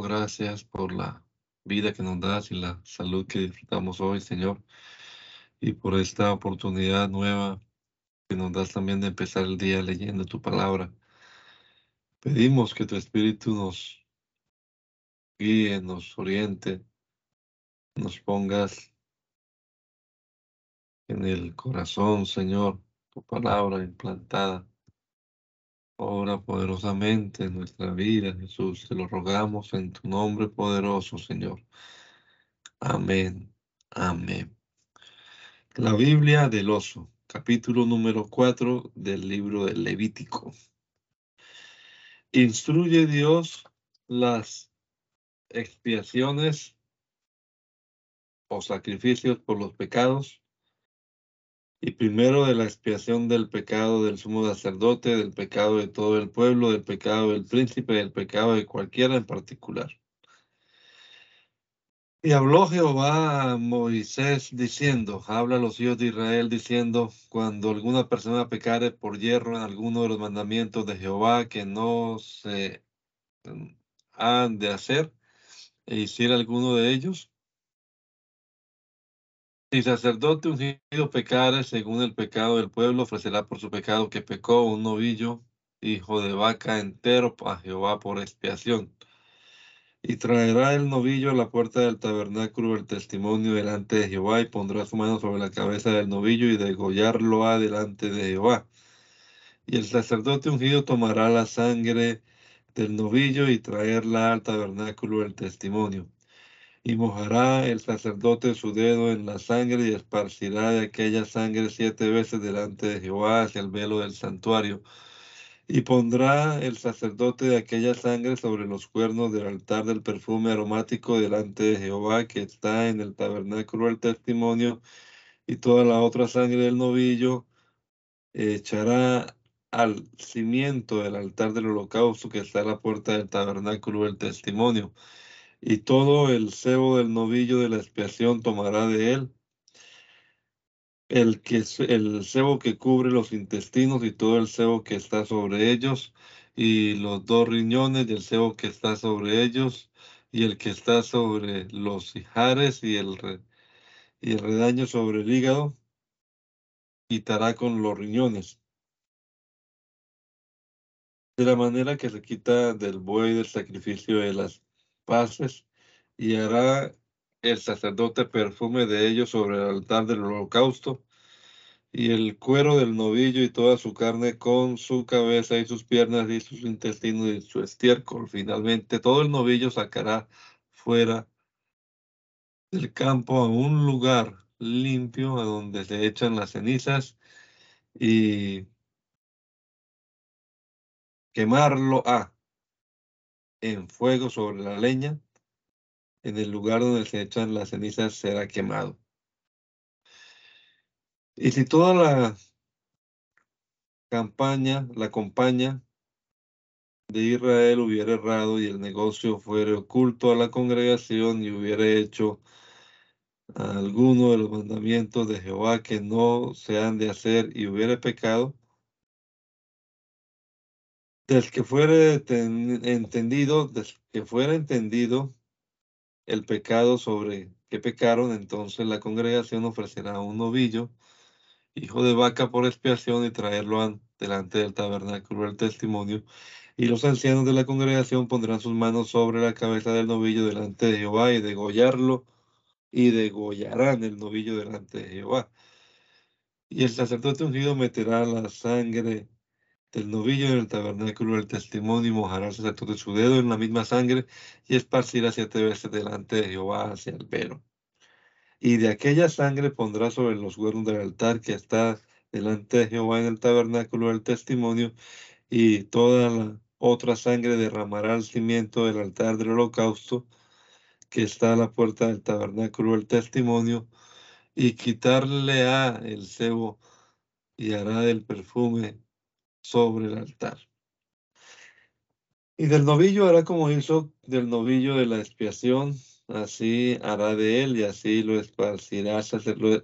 gracias por la vida que nos das y la salud que disfrutamos hoy, Señor, y por esta oportunidad nueva que nos das también de empezar el día leyendo tu palabra. Pedimos que tu Espíritu nos guíe, nos oriente, nos pongas en el corazón, Señor, tu palabra implantada. Obra poderosamente en nuestra vida, Jesús. Te lo rogamos en tu nombre poderoso, Señor. Amén. Amén. La Biblia del oso, capítulo número 4 del libro del Levítico. Instruye Dios las expiaciones o sacrificios por los pecados y primero de la expiación del pecado del sumo sacerdote, del pecado de todo el pueblo, del pecado del príncipe, del pecado de cualquiera en particular. Y habló Jehová a Moisés diciendo, habla a los hijos de Israel diciendo, cuando alguna persona pecare por hierro en alguno de los mandamientos de Jehová que no se han de hacer, e hiciera alguno de ellos, si sacerdote ungido pecare según el pecado del pueblo, ofrecerá por su pecado que pecó un novillo, hijo de vaca entero a Jehová por expiación. Y traerá el novillo a la puerta del tabernáculo el testimonio delante de Jehová y pondrá su mano sobre la cabeza del novillo y degollarlo a delante de Jehová. Y el sacerdote ungido tomará la sangre del novillo y traerla al tabernáculo el testimonio y mojará el sacerdote su dedo en la sangre y esparcirá de aquella sangre siete veces delante de Jehová hacia el velo del santuario. Y pondrá el sacerdote de aquella sangre sobre los cuernos del altar del perfume aromático delante de Jehová que está en el tabernáculo del testimonio, y toda la otra sangre del novillo echará al cimiento del altar del holocausto que está a la puerta del tabernáculo del testimonio y todo el cebo del novillo de la expiación tomará de él, el, que, el cebo que cubre los intestinos y todo el cebo que está sobre ellos, y los dos riñones del cebo que está sobre ellos, y el que está sobre los hijares y el, y el redaño sobre el hígado, quitará con los riñones. De la manera que se quita del buey del sacrificio de las paces y hará el sacerdote perfume de ellos sobre el altar del holocausto y el cuero del novillo y toda su carne con su cabeza y sus piernas y sus intestinos y su estiércol. Finalmente, todo el novillo sacará fuera del campo a un lugar limpio a donde se echan las cenizas y quemarlo a en fuego sobre la leña, en el lugar donde se echan las cenizas será quemado. Y si toda la campaña, la compañía de Israel hubiera errado y el negocio fuera oculto a la congregación y hubiera hecho alguno de los mandamientos de Jehová que no se han de hacer y hubiera pecado, del que fuera entendido, del que fuera entendido el pecado sobre que pecaron, entonces la congregación ofrecerá un novillo, hijo de vaca por expiación, y traerlo delante del tabernáculo del testimonio. Y los ancianos de la congregación pondrán sus manos sobre la cabeza del novillo delante de Jehová y degollarlo, y degollarán el novillo delante de Jehová. Y el sacerdote ungido meterá la sangre del novillo en el tabernáculo del testimonio y mojará el sacerdote su dedo en la misma sangre y esparcirá siete veces delante de Jehová hacia el velo. Y de aquella sangre pondrá sobre los cuernos del altar que está delante de Jehová en el tabernáculo del testimonio y toda la otra sangre derramará al cimiento del altar del holocausto que está a la puerta del tabernáculo del testimonio y quitarle a el cebo y hará del perfume sobre el altar. Y del novillo hará como hizo del novillo de la expiación, así hará de él y así lo esparcirá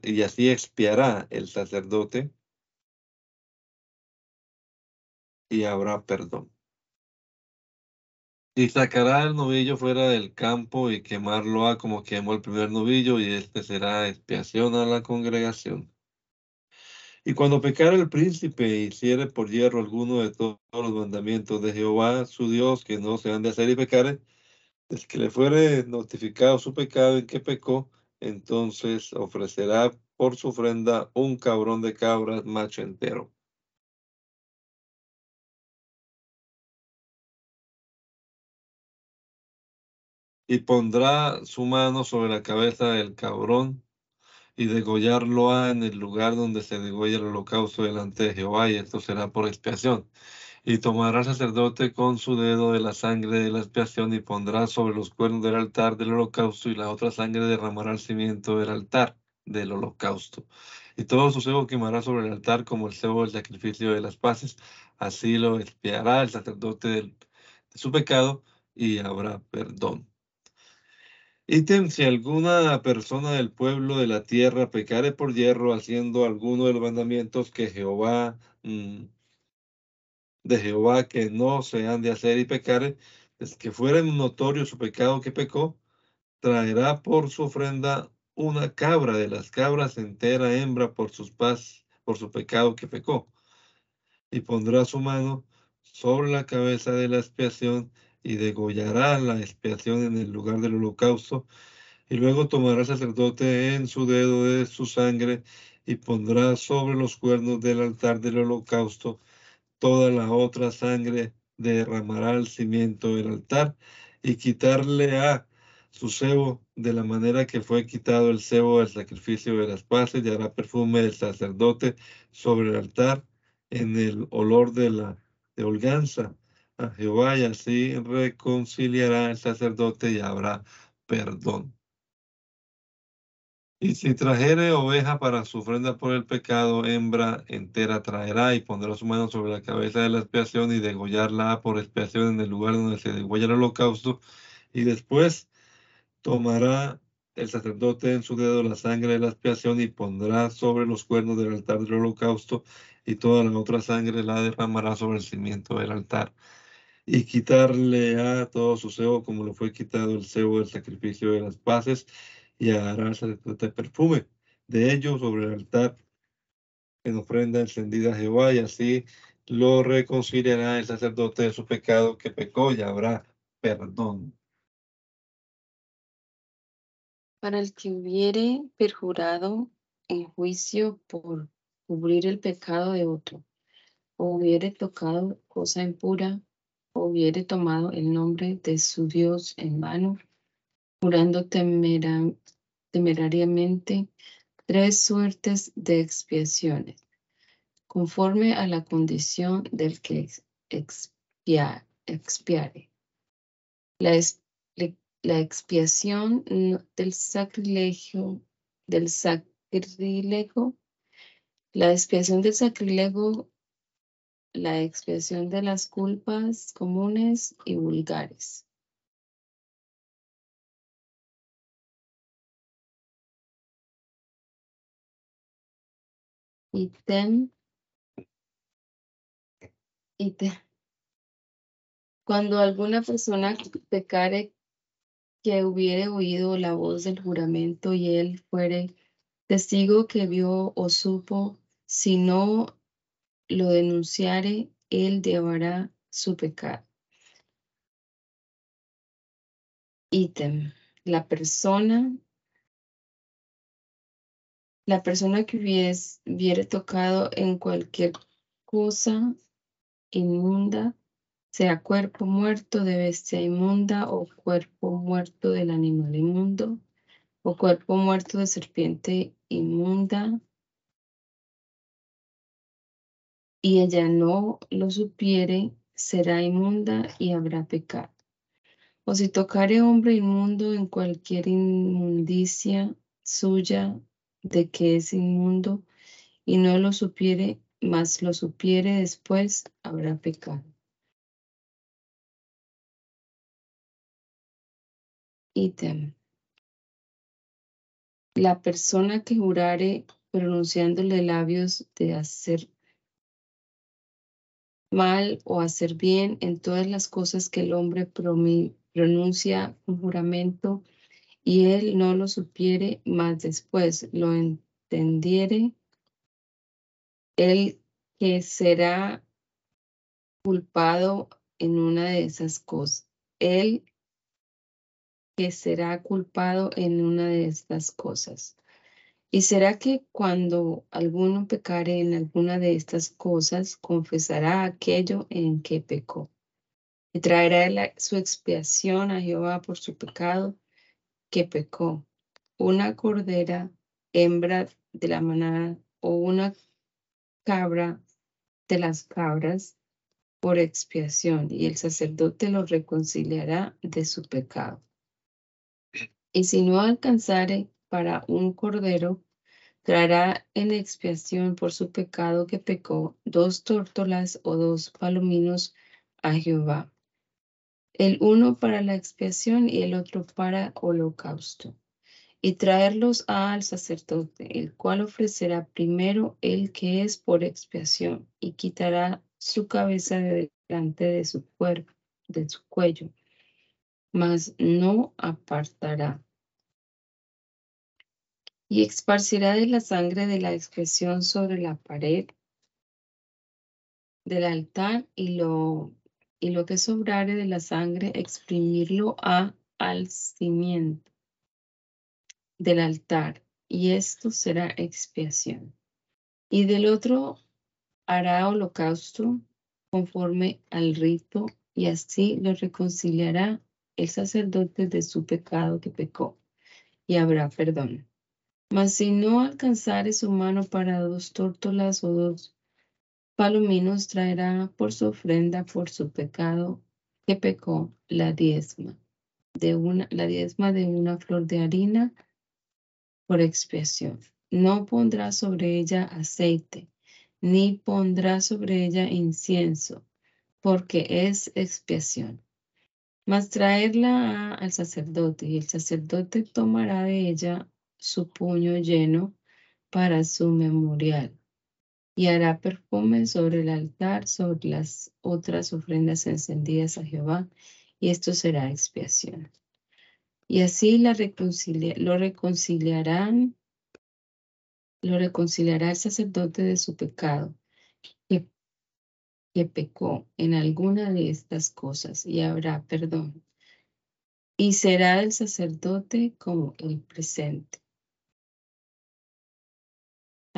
y así expiará el sacerdote y habrá perdón. Y sacará el novillo fuera del campo y quemarlo a como quemó el primer novillo, y este será expiación a la congregación. Y cuando pecare el príncipe y hiciere por hierro alguno de todos los mandamientos de Jehová, su Dios, que no se han de hacer y pecare, es que le fuere notificado su pecado en que pecó, entonces ofrecerá por su ofrenda un cabrón de cabras macho entero. y pondrá su mano sobre la cabeza del cabrón y degollarlo en el lugar donde se degolla el holocausto delante de Jehová, y esto será por expiación. Y tomará el sacerdote con su dedo de la sangre de la expiación y pondrá sobre los cuernos del altar del holocausto, y la otra sangre derramará al cimiento del altar del holocausto. Y todo su cebo quemará sobre el altar como el cebo del sacrificio de las paces. Así lo expiará el sacerdote de su pecado y habrá perdón. Ítem, si alguna persona del pueblo de la tierra pecare por hierro haciendo alguno de los mandamientos que Jehová, mm, de Jehová que no se han de hacer y pecare, es que fuera notorio su pecado que pecó, traerá por su ofrenda una cabra de las cabras entera hembra por sus paz, por su pecado que pecó, y pondrá su mano sobre la cabeza de la expiación y degollará la expiación en el lugar del holocausto, y luego tomará el sacerdote en su dedo de su sangre y pondrá sobre los cuernos del altar del holocausto toda la otra sangre, derramará al cimiento del altar y quitarle a su cebo de la manera que fue quitado el cebo del sacrificio de las paces y hará perfume del sacerdote sobre el altar en el olor de la de holganza a Jehová y así reconciliará el sacerdote y habrá perdón. Y si trajere oveja para su ofrenda por el pecado, hembra entera traerá y pondrá su mano sobre la cabeza de la expiación y degollarla por expiación en el lugar donde se degolla el holocausto. Y después tomará el sacerdote en su dedo la sangre de la expiación y pondrá sobre los cuernos del altar del holocausto y toda la otra sangre la derramará sobre el cimiento del altar y quitarle a todo su cebo como le fue quitado el cebo del sacrificio de las paces y hará el sacerdote perfume de ellos sobre el altar en ofrenda encendida a Jehová y así lo reconciliará el sacerdote de su pecado que pecó y habrá perdón. Para el que hubiere perjurado en juicio por cubrir el pecado de otro, o hubiere tocado cosa impura, hubiere tomado el nombre de su Dios en vano, jurando temerariamente tres suertes de expiaciones, conforme a la condición del que expiare. La, la expiación del sacrilegio, del sacrilego, la expiación del sacrilegio la expiación de las culpas comunes y vulgares. Ítem. Ítem. Cuando alguna persona pecare que hubiere oído la voz del juramento y él fuere testigo que vio o supo, si no lo denunciare, él llevará su pecado. Ítem. La persona, la persona que hubiese, hubiere tocado en cualquier cosa inmunda, sea cuerpo muerto de bestia inmunda o cuerpo muerto del animal inmundo o cuerpo muerto de serpiente inmunda y ella no lo supiere, será inmunda y habrá pecado. O si tocare hombre inmundo en cualquier inmundicia suya de que es inmundo, y no lo supiere, mas lo supiere después, habrá pecado. Ítem. La persona que jurare pronunciándole labios de hacer mal o hacer bien en todas las cosas que el hombre pronuncia un juramento y él no lo supiere, más después lo entendiere, él que será culpado en una de esas cosas. Él que será culpado en una de estas cosas. ¿Y será que cuando alguno pecare en alguna de estas cosas, confesará aquello en que pecó? Y traerá su expiación a Jehová por su pecado que pecó. Una cordera, hembra de la manada o una cabra de las cabras por expiación, y el sacerdote lo reconciliará de su pecado. Y si no alcanzare para un cordero, traerá en expiación por su pecado que pecó dos tórtolas o dos palominos a Jehová. El uno para la expiación y el otro para holocausto. Y traerlos al sacerdote, el cual ofrecerá primero el que es por expiación y quitará su cabeza de delante de su cuerpo, de su cuello, mas no apartará y esparcirá de la sangre de la expresión sobre la pared del altar y lo, y lo que sobrare de la sangre exprimirlo a, al cimiento del altar y esto será expiación. Y del otro hará holocausto conforme al rito y así lo reconciliará el sacerdote de su pecado que pecó y habrá perdón. Mas si no alcanzare su mano para dos tórtolas o dos palominos, traerá por su ofrenda por su pecado que pecó la diezma de una, la diezma de una flor de harina por expiación. No pondrá sobre ella aceite, ni pondrá sobre ella incienso, porque es expiación. Mas traerla al sacerdote, y el sacerdote tomará de ella su puño lleno para su memorial y hará perfume sobre el altar, sobre las otras ofrendas encendidas a Jehová, y esto será expiación. Y así la lo reconciliarán, lo reconciliará el sacerdote de su pecado, que, que pecó en alguna de estas cosas, y habrá perdón. Y será el sacerdote como el presente.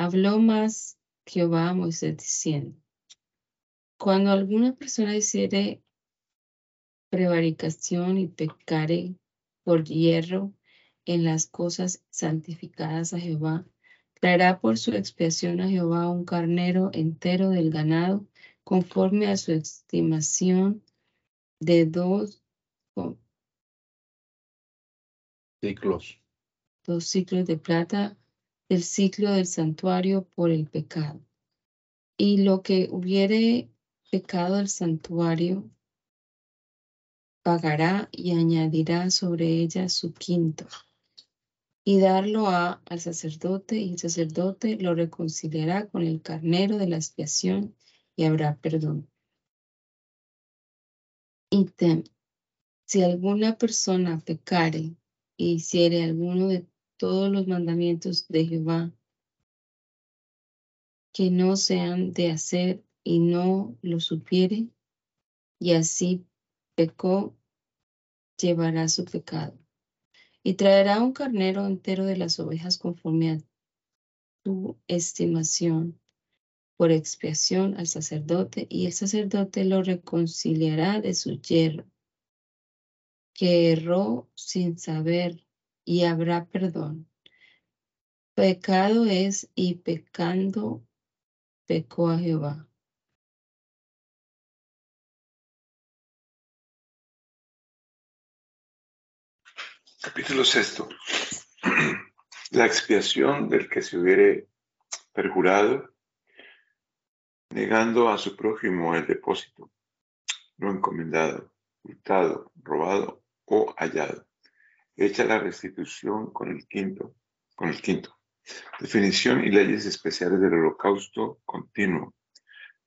Habló más Jehová a Moisés diciendo, cuando alguna persona hiciere prevaricación y pecare por hierro en las cosas santificadas a Jehová, traerá por su expiación a Jehová un carnero entero del ganado, conforme a su estimación de dos ciclos. Dos ciclos de plata del ciclo del santuario por el pecado. Y lo que hubiere pecado del santuario, pagará y añadirá sobre ella su quinto, y darlo a, al sacerdote, y el sacerdote lo reconciliará con el carnero de la expiación, y habrá perdón. Ítem. Si alguna persona pecare y hiciere alguno de todos los mandamientos de Jehová que no sean de hacer y no lo supiere, y así pecó, llevará su pecado. Y traerá un carnero entero de las ovejas conforme a tu estimación por expiación al sacerdote, y el sacerdote lo reconciliará de su yerro, que erró sin saber y habrá perdón. Pecado es y pecando pecó a Jehová. Capítulo sexto. La expiación del que se hubiere perjurado, negando a su prójimo el depósito, no encomendado, hurtado, robado o hallado hecha la restitución con el quinto, con el quinto. Definición y leyes especiales del holocausto continuo.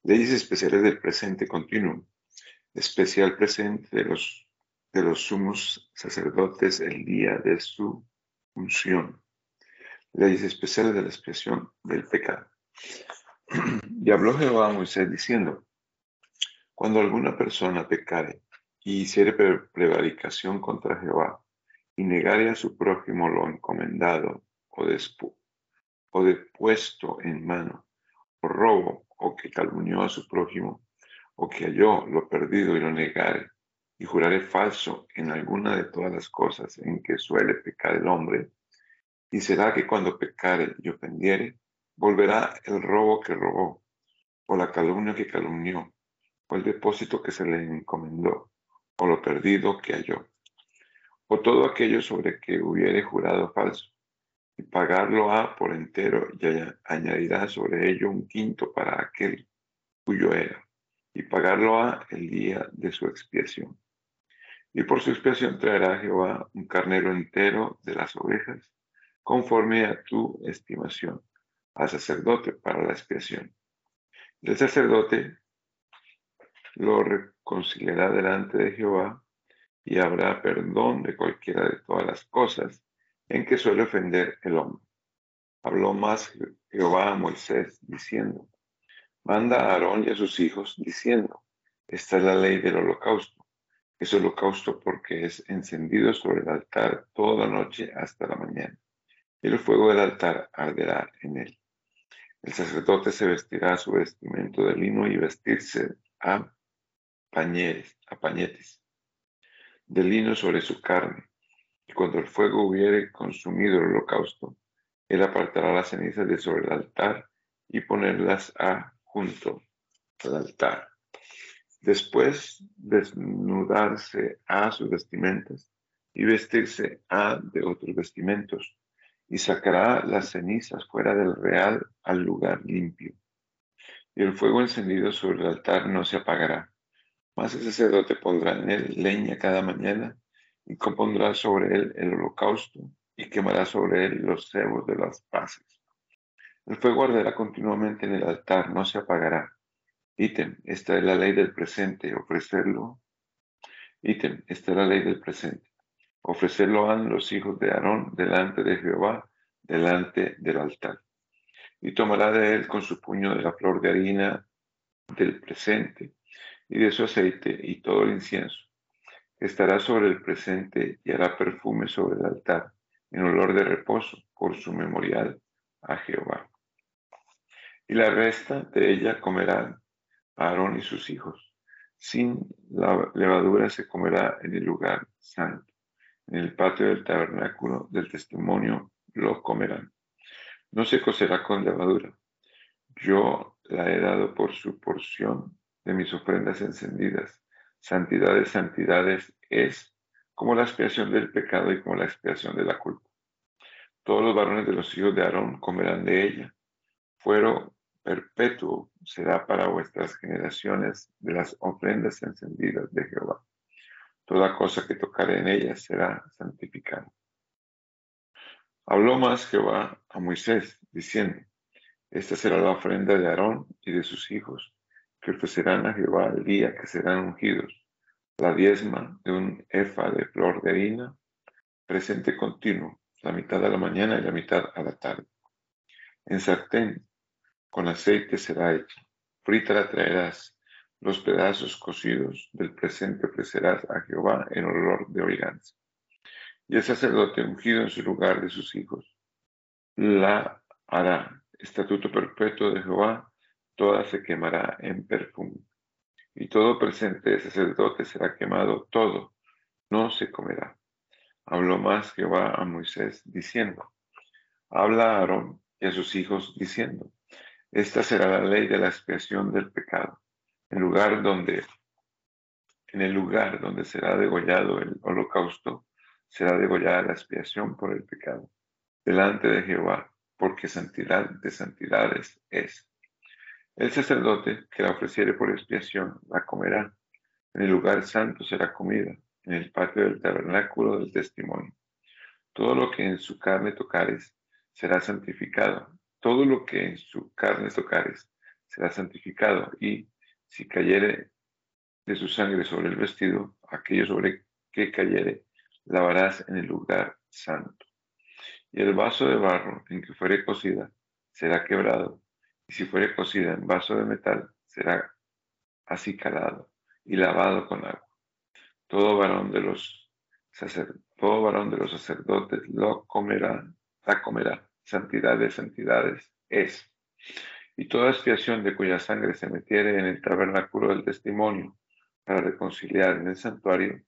Leyes especiales del presente continuo. Especial presente de los, de los sumos sacerdotes el día de su unción. Leyes especiales de la expresión del pecado. Y habló Jehová a Moisés diciendo, cuando alguna persona pecare y hiciere prevaricación contra Jehová y negare a su prójimo lo encomendado o, o depuesto en mano, o robo, o que calumnió a su prójimo, o que halló lo perdido y lo negare, y jurare falso en alguna de todas las cosas en que suele pecar el hombre, y será que cuando pecare y ofendiere, volverá el robo que robó, o la calumnia que calumnió, o el depósito que se le encomendó, o lo perdido que halló, o todo aquello sobre que hubiere jurado falso, y pagarlo a por entero, y añadirá sobre ello un quinto para aquel cuyo era, y pagarlo a el día de su expiación. Y por su expiación traerá Jehová un carnero entero de las ovejas, conforme a tu estimación al sacerdote para la expiación. El sacerdote lo reconciliará delante de Jehová y habrá perdón de cualquiera de todas las cosas en que suele ofender el hombre. Habló más Jehová a Moisés diciendo, manda a Aarón y a sus hijos diciendo, esta es la ley del holocausto. Es holocausto porque es encendido sobre el altar toda la noche hasta la mañana. El fuego del altar arderá en él. El sacerdote se vestirá su vestimento de lino y vestirse a, pañetes, a pañetes de lino sobre su carne. Y cuando el fuego hubiere consumido el holocausto, él apartará las cenizas de sobre el altar y ponerlas a junto al altar. Después desnudarse a sus vestimentas y vestirse a de otros vestimentos y sacará las cenizas fuera del real al lugar limpio. Y el fuego encendido sobre el altar no se apagará, mas el sacerdote pondrá en él leña cada mañana y compondrá sobre él el holocausto y quemará sobre él los cebos de las paces. El fuego arderá continuamente en el altar, no se apagará. Ítem, esta es la ley del presente, ofrecerlo. Ítem, esta es la ley del presente Ofrecerlo han los hijos de Aarón delante de Jehová, delante del altar. Y tomará de él con su puño de la flor de harina del presente y de su aceite y todo el incienso. Estará sobre el presente y hará perfume sobre el altar, en olor de reposo, por su memorial a Jehová. Y la resta de ella comerán Aarón y sus hijos. Sin la levadura se comerá en el lugar santo en el patio del tabernáculo del testimonio lo comerán. No se cocerá con levadura. Yo la he dado por su porción de mis ofrendas encendidas. Santidad de santidades es como la expiación del pecado y como la expiación de la culpa. Todos los varones de los hijos de Aarón comerán de ella. Fuero perpetuo será para vuestras generaciones de las ofrendas encendidas de Jehová toda cosa que tocare en ella será santificada. Habló más Jehová a Moisés, diciendo, esta será la ofrenda de Aarón y de sus hijos, que ofrecerán a Jehová el día que serán ungidos, la diezma de un efa de flor de harina, presente continuo, la mitad a la mañana y la mitad a la tarde. En sartén, con aceite será hecha, frita la traerás, los pedazos cocidos del presente ofrecerás a Jehová en olor de oiganza. Y el sacerdote ungido en su lugar de sus hijos la hará. Estatuto perpetuo de Jehová, toda se quemará en perfume. Y todo presente de sacerdote será quemado, todo, no se comerá. Habló más Jehová a Moisés diciendo, habla a Aarón y a sus hijos diciendo, esta será la ley de la expiación del pecado en el lugar donde será degollado el holocausto, será degollada la expiación por el pecado, delante de Jehová, porque santidad de santidades es. El sacerdote que la ofreciere por expiación la comerá. En el lugar santo será comida, en el patio del tabernáculo del testimonio. Todo lo que en su carne tocares será santificado. Todo lo que en su carne tocares será santificado, y si cayere de su sangre sobre el vestido, aquello sobre que cayere, lavarás en el lugar santo. Y el vaso de barro en que fuere cocida será quebrado, y si fuere cocida en vaso de metal, será acicalado y lavado con agua. Todo varón de los, todo varón de los sacerdotes lo comerá, la comerá. Santidad de santidades es. Y toda expiación de cuya sangre se metiere en el tabernáculo del testimonio para reconciliar en el santuario,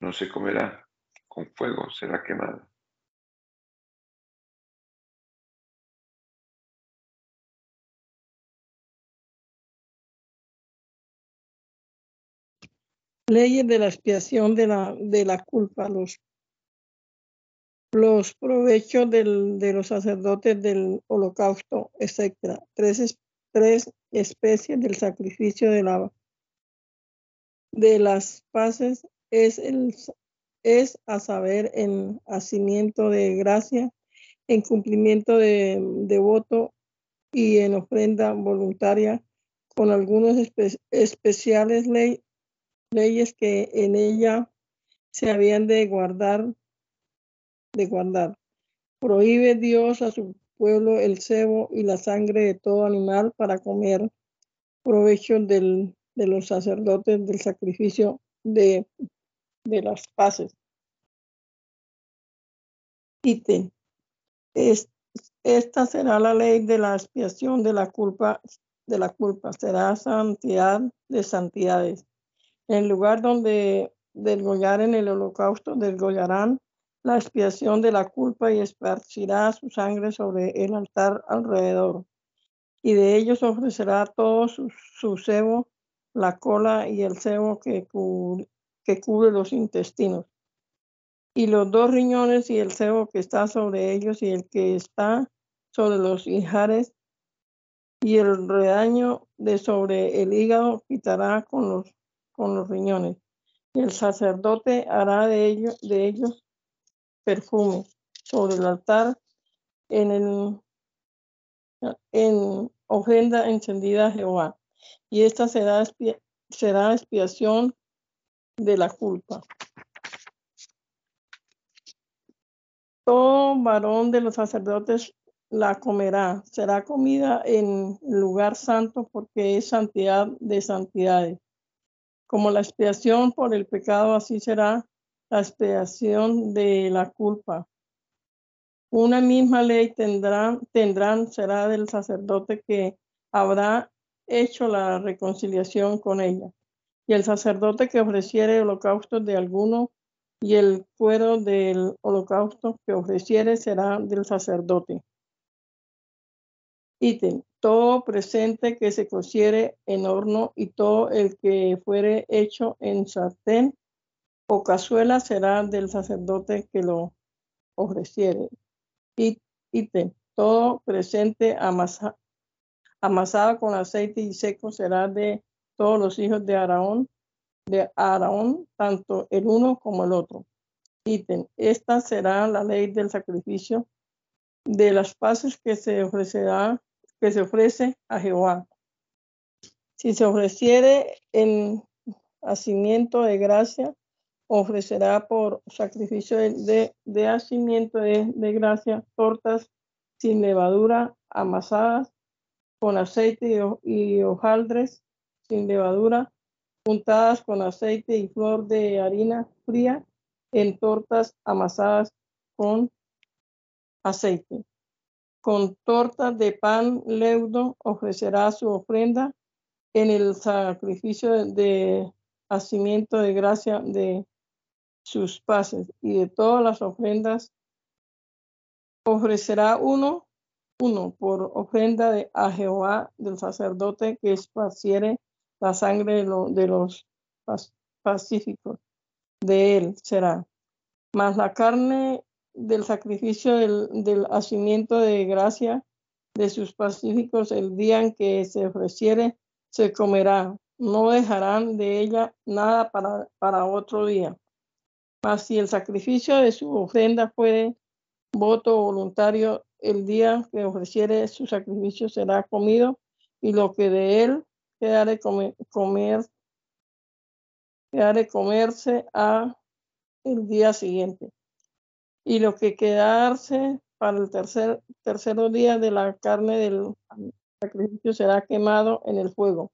no se comerá, con fuego será quemada. Leyes de la expiación de la, de la culpa, los, los provechos del, de los sacerdotes del holocausto, etc. Tres, tres especies del sacrificio de, la, de las paces es, el, es a saber en hacimiento de gracia, en cumplimiento de, de voto y en ofrenda voluntaria con algunos especiales ley, leyes que en ella se habían de guardar, de guardar. Prohíbe Dios a su pueblo el cebo y la sangre de todo animal para comer provecho del, de los sacerdotes del sacrificio de, de las paces. Ítem. esta será la ley de la expiación de la culpa, de la culpa. Será santidad de santidades en lugar donde degollar en el holocausto, degollarán la expiación de la culpa y esparcirá su sangre sobre el altar alrededor. Y de ellos ofrecerá todo su, cebo, la cola y el cebo que, que cubre los intestinos. Y los dos riñones y el cebo que está sobre ellos y el que está sobre los hijares y el redaño de sobre el hígado quitará con los con los riñones, y el sacerdote hará de ellos, de ellos perfume sobre el altar en, el, en ofrenda encendida a Jehová. Y esta será, será expiación de la culpa. Todo varón de los sacerdotes la comerá. Será comida en lugar santo porque es santidad de santidades. Como la expiación por el pecado, así será la expiación de la culpa. Una misma ley tendrán, tendrán será del sacerdote que habrá hecho la reconciliación con ella. Y el sacerdote que ofreciere holocausto de alguno y el cuero del holocausto que ofreciere será del sacerdote. Ítem todo presente que se cociere en horno y todo el que fuere hecho en sartén o cazuela será del sacerdote que lo ofreciere. Y, todo presente amasado con aceite y seco será de todos los hijos de Aarón, de Aarón, tanto el uno como el otro. Ítem, esta será la ley del sacrificio de las paces que se ofrecerá que se ofrece a Jehová. Si se ofreciere en hacimiento de gracia, ofrecerá por sacrificio de, de, hacimiento de, gracia tortas sin levadura, amasadas con aceite y hojaldres sin levadura, juntadas con aceite y flor de harina fría en tortas amasadas con aceite con torta de pan leudo ofrecerá su ofrenda en el sacrificio de hacimiento de gracia de sus pases y de todas las ofrendas ofrecerá uno, uno por ofrenda de, a Jehová del sacerdote que esparciere la sangre de, los pacíficos. De él será. Mas la carne del sacrificio del, del hacimiento de gracia de sus pacíficos el día en que se ofreciere, se comerá. No dejarán de ella nada para, para otro día. Mas si el sacrificio de su ofrenda fue voto voluntario, el día que ofreciere su sacrificio será comido y lo que de él quedare comer, comer quedare comerse a el día siguiente. Y lo que quedarse para el tercer, tercero día de la carne del sacrificio será quemado en el fuego.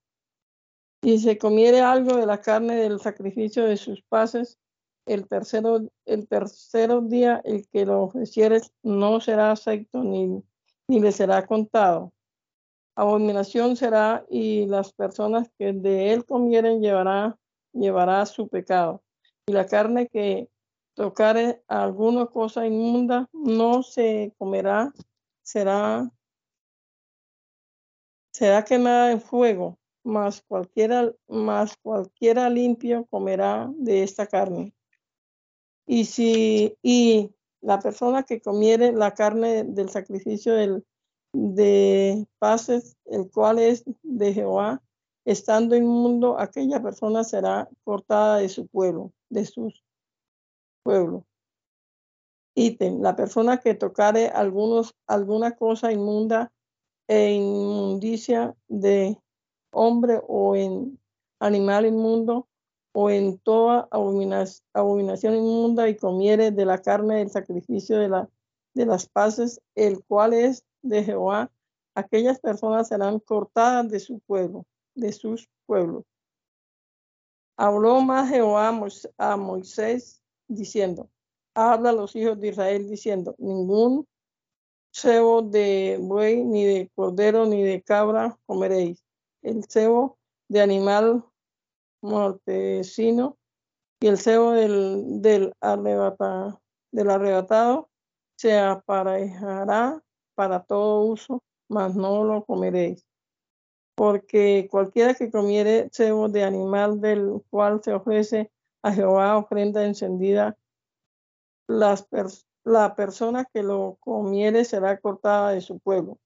Y se comiere algo de la carne del sacrificio de sus paces, el tercero, el tercero día el que lo ofreciere no será acepto ni, ni le será contado. Abominación será y las personas que de él comieren llevará, llevará su pecado. Y la carne que tocare alguna cosa inmunda no se comerá, será, será quemada en fuego, mas cualquiera, más cualquiera limpio comerá de esta carne. Y si y la persona que comiere la carne del sacrificio del, de paces, el cual es de Jehová, estando inmundo, aquella persona será cortada de su pueblo, de sus pueblo. Ítem, la persona que tocare algunos, alguna cosa inmunda e inmundicia de hombre o en animal inmundo o en toda abominación inmunda y comiere de la carne del sacrificio de, la, de las paces, el cual es de Jehová, aquellas personas serán cortadas de su pueblo, de sus pueblos. Habló más Jehová a Moisés diciendo, habla a los hijos de Israel diciendo, ningún cebo de buey, ni de cordero, ni de cabra comeréis. El cebo de animal mortecino y el cebo del, del, del arrebatado se aparejará para todo uso, mas no lo comeréis. Porque cualquiera que comiere cebo de animal del cual se ofrece a Jehová ofrenda encendida. Las la persona que lo comiere será cortada de su pueblo.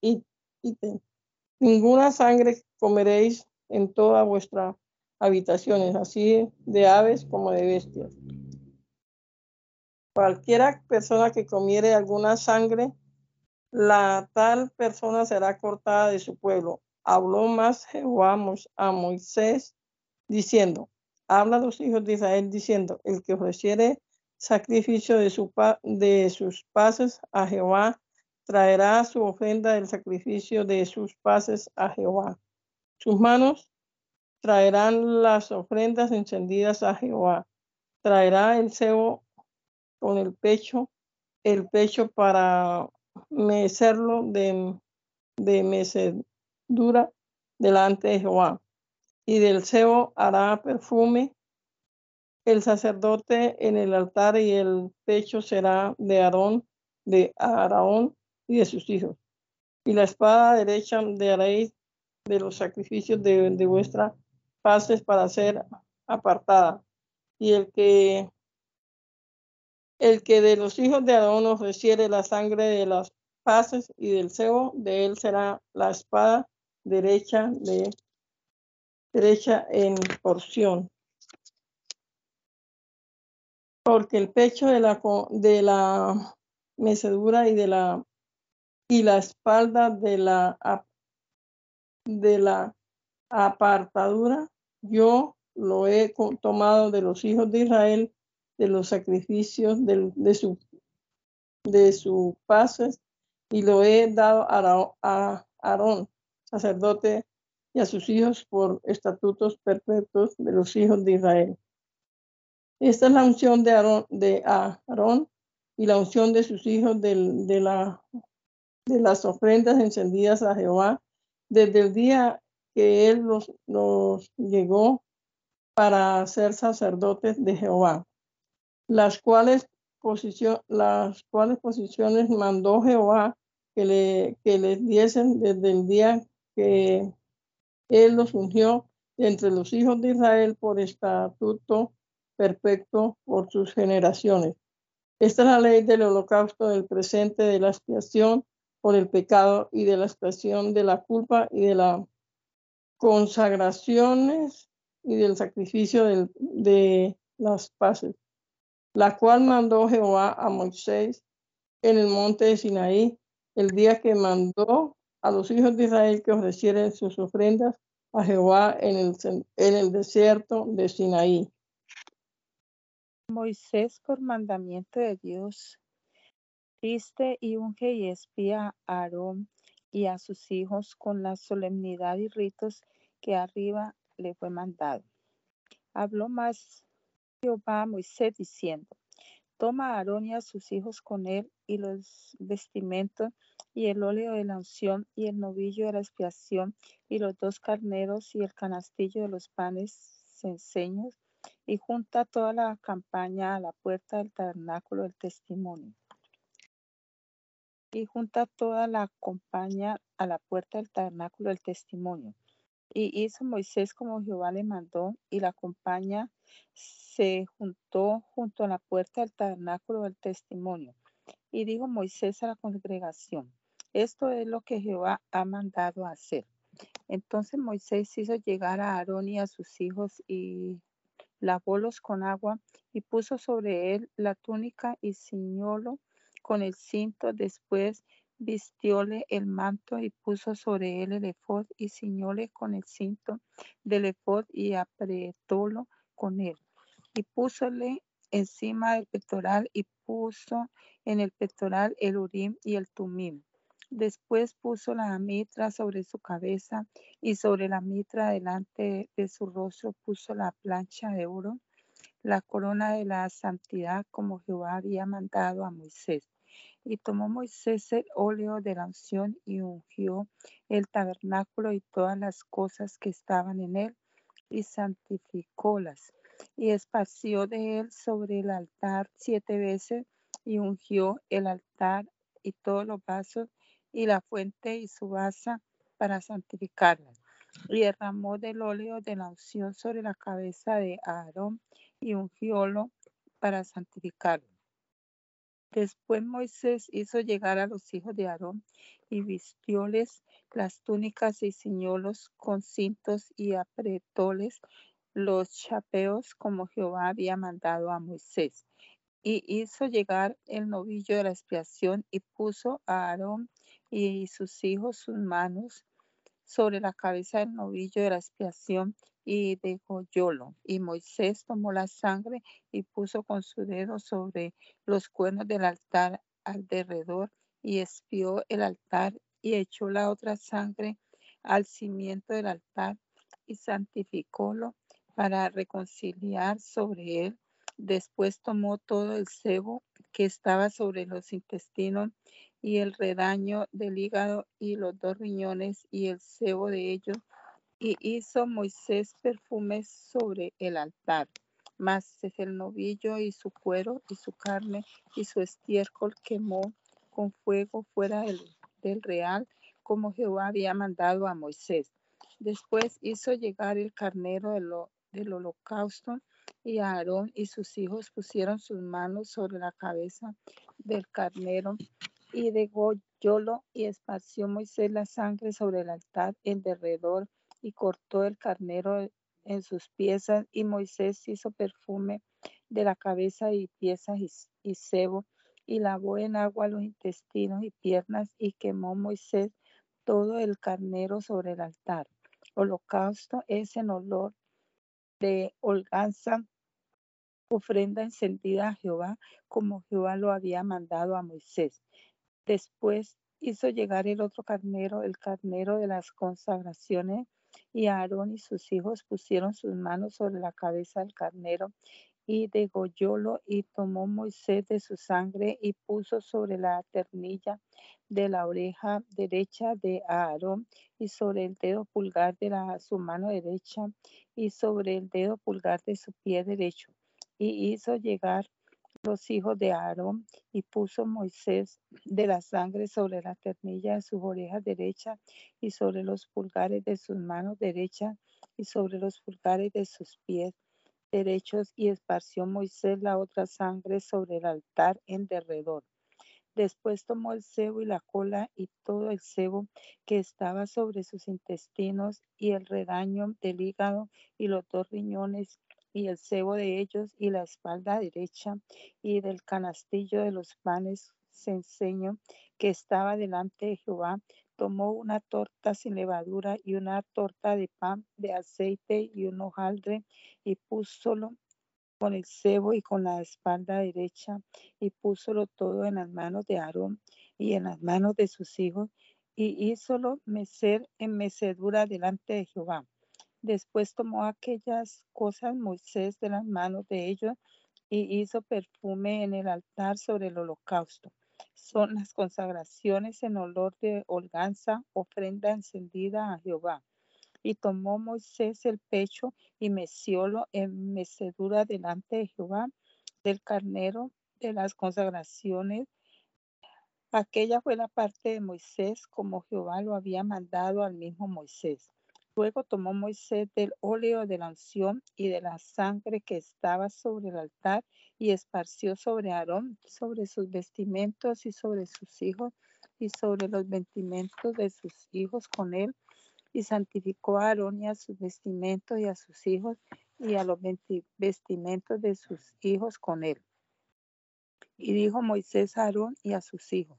Y, ninguna sangre comeréis en toda vuestra habitaciones, así de aves como de bestias. Cualquiera persona que comiere alguna sangre, la tal persona será cortada de su pueblo. Habló más Jehová a Moisés diciendo, habla a los hijos de Israel diciendo, el que ofreciere sacrificio de, su, de sus pases a Jehová, traerá su ofrenda del sacrificio de sus pases a Jehová. Sus manos traerán las ofrendas encendidas a Jehová. Traerá el cebo con el pecho, el pecho para mecerlo de, de mecedura delante de Jehová y del cebo hará perfume el sacerdote en el altar y el pecho será de Aarón, de Aarón y de sus hijos. Y la espada derecha de haréis de los sacrificios de, de vuestra paces para ser apartada. Y el que el que de los hijos de Aarón ofreciere la sangre de las paces y del cebo, de él será la espada derecha de derecha en porción. Porque el pecho de la, de la mecedura y de la y la espalda de la de la apartadura yo lo he tomado de los hijos de Israel de los sacrificios de, de su de sus pases y lo he dado a Aarón, sacerdote y a sus hijos por estatutos perpetuos de los hijos de Israel. Esta es la unción de Aarón, de Aarón y la unción de sus hijos de, la, de las ofrendas encendidas a Jehová desde el día que él los, los llegó para ser sacerdotes de Jehová, las cuales, posición, las cuales posiciones mandó Jehová que, le, que les diesen desde el día que él los ungió entre los hijos de Israel por estatuto perfecto por sus generaciones. Esta es la ley del holocausto del presente, de la expiación por el pecado y de la expiación de la culpa y de las consagraciones y del sacrificio de las paces, la cual mandó Jehová a Moisés en el monte de Sinaí el día que mandó a los hijos de Israel que ofrecieren sus ofrendas a Jehová en el, en el desierto de Sinaí. Moisés, por mandamiento de Dios, viste y unge y espía a Aarón y a sus hijos con la solemnidad y ritos que arriba le fue mandado. Habló más Jehová a Moisés diciendo, Toma a Aarón y a sus hijos con él y los vestimentos y el óleo de la unción y el novillo de la expiación y los dos carneros y el canastillo de los panes censeños y junta toda la campaña a la puerta del tabernáculo del testimonio. Y junta toda la campaña a la puerta del tabernáculo del testimonio. Y hizo Moisés como Jehová le mandó, y la compañía se juntó junto a la puerta del tabernáculo del testimonio. Y dijo Moisés a la congregación, esto es lo que Jehová ha mandado hacer. Entonces Moisés hizo llegar a Aarón y a sus hijos y lavólos con agua y puso sobre él la túnica y ciñólo con el cinto. Después vistióle el manto y puso sobre él el efod y ciñóle con el cinto del efod y apretólo con él. Y púsole encima del pectoral y puso en el pectoral el urim y el tumim. Después puso la mitra sobre su cabeza y sobre la mitra delante de su rostro puso la plancha de oro, la corona de la santidad como Jehová había mandado a Moisés. Y tomó Moisés el óleo de la unción y ungió el tabernáculo y todas las cosas que estaban en él y santificólas. Y esparció de él sobre el altar siete veces y ungió el altar y todos los vasos y la fuente y su basa para santificarla. Y derramó del óleo de la unción sobre la cabeza de Aarón y ungiólo para santificarlo. Después Moisés hizo llegar a los hijos de Aarón y vistióles las túnicas y ciñolos con cintos y apretóles los chapeos como Jehová había mandado a Moisés. Y hizo llegar el novillo de la expiación y puso a Aarón y sus hijos sus manos sobre la cabeza del novillo de la expiación y degollólo. Y Moisés tomó la sangre y puso con su dedo sobre los cuernos del altar alrededor y espió el altar y echó la otra sangre al cimiento del altar y santificólo para reconciliar sobre él. Después tomó todo el cebo que estaba sobre los intestinos y el redaño del hígado y los dos riñones y el cebo de ellos y hizo Moisés perfumes sobre el altar. Mas el novillo y su cuero y su carne y su estiércol quemó con fuego fuera del, del real, como Jehová había mandado a Moisés. Después hizo llegar el carnero del holocausto y Aarón y sus hijos pusieron sus manos sobre la cabeza del carnero y degollólo y esparció Moisés la sangre sobre el altar en derredor y cortó el carnero en sus piezas y Moisés hizo perfume de la cabeza y piezas y, cebo y lavó en agua los intestinos y piernas y quemó Moisés todo el carnero sobre el altar. Holocausto es en olor de holganza, ofrenda encendida a Jehová, como Jehová lo había mandado a Moisés. Después hizo llegar el otro carnero, el carnero de las consagraciones, y Aarón y sus hijos pusieron sus manos sobre la cabeza del carnero y degollólo y tomó Moisés de su sangre y puso sobre la ternilla de la oreja derecha de Aarón y sobre el dedo pulgar de su mano derecha y sobre el dedo pulgar de su pie derecho. Y hizo llegar los hijos de Aarón y puso Moisés de la sangre sobre la ternilla de sus orejas derechas y sobre los pulgares de sus manos derechas y sobre los pulgares de sus pies derechos y esparció Moisés la otra sangre sobre el altar en derredor. Después tomó el cebo y la cola y todo el cebo que estaba sobre sus intestinos y el redaño del hígado y los dos riñones y el cebo de ellos y la espalda derecha y del canastillo de los panes se enseñó que estaba delante de Jehová tomó una torta sin levadura y una torta de pan de aceite y un hojaldre y púsolo con el cebo y con la espalda derecha y púsolo todo en las manos de Aarón y en las manos de sus hijos y hízolo mecer en mecedura delante de Jehová. Después tomó aquellas cosas Moisés de las manos de ellos y hizo perfume en el altar sobre el holocausto. Son las consagraciones en olor de holganza, ofrenda encendida a Jehová. Y tomó Moisés el pecho y meciólo en mecedura delante de Jehová del carnero de las consagraciones. Aquella fue la parte de Moisés como Jehová lo había mandado al mismo Moisés. Luego tomó Moisés del óleo de la unción y de la sangre que estaba sobre el altar y esparció sobre Aarón, sobre sus vestimentos y sobre sus hijos y sobre los vestimentos de sus hijos con él. Y santificó a Aarón y a sus vestimentos y a sus hijos y a los vestimentos de sus hijos con él. Y dijo Moisés a Aarón y a sus hijos,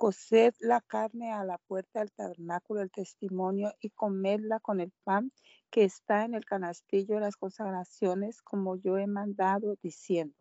Coced la carne a la puerta del tabernáculo del testimonio y comedla con el pan que está en el canastillo de las consagraciones, como yo he mandado, diciendo,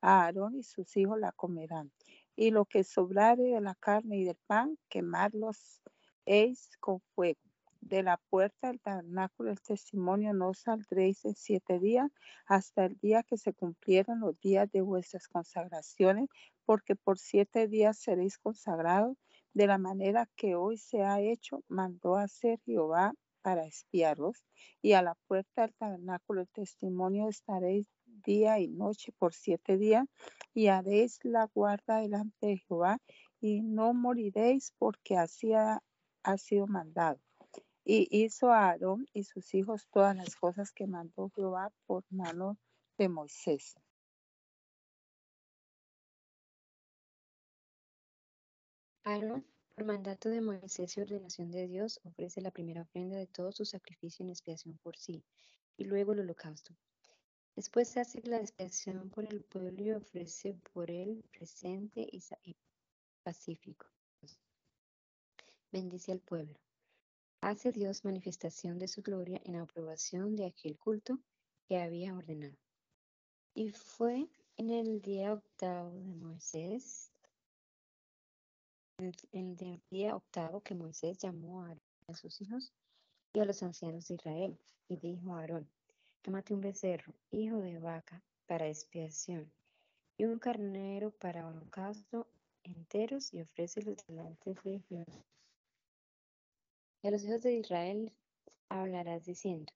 a Aarón y sus hijos la comerán. Y lo que sobrare de la carne y del pan, quemarlos eis con fuego de la puerta del tabernáculo del testimonio no saldréis en siete días hasta el día que se cumplieran los días de vuestras consagraciones, porque por siete días seréis consagrados de la manera que hoy se ha hecho, mandó hacer Jehová para espiaros, y a la puerta del tabernáculo del testimonio estaréis día y noche por siete días, y haréis la guarda delante de Jehová, y no moriréis porque así ha sido mandado. Y hizo a Aarón y sus hijos todas las cosas que mandó Jehová por mano de Moisés. Por mandato de Moisés y ordenación de Dios, ofrece la primera ofrenda de todo su sacrificio en expiación por sí, y luego el holocausto. Después hace la expiación por el pueblo y ofrece por él presente y pacífico. Bendice al pueblo hace Dios manifestación de su gloria en aprobación de aquel culto que había ordenado. Y fue en el día octavo de Moisés, en el día octavo que Moisés llamó a, a sus hijos y a los ancianos de Israel, y dijo a Aarón, tómate un becerro, hijo de vaca, para expiación, y un carnero para holocausto enteros, y ofrécelos delante de Jehová a los hijos de Israel hablarás diciendo,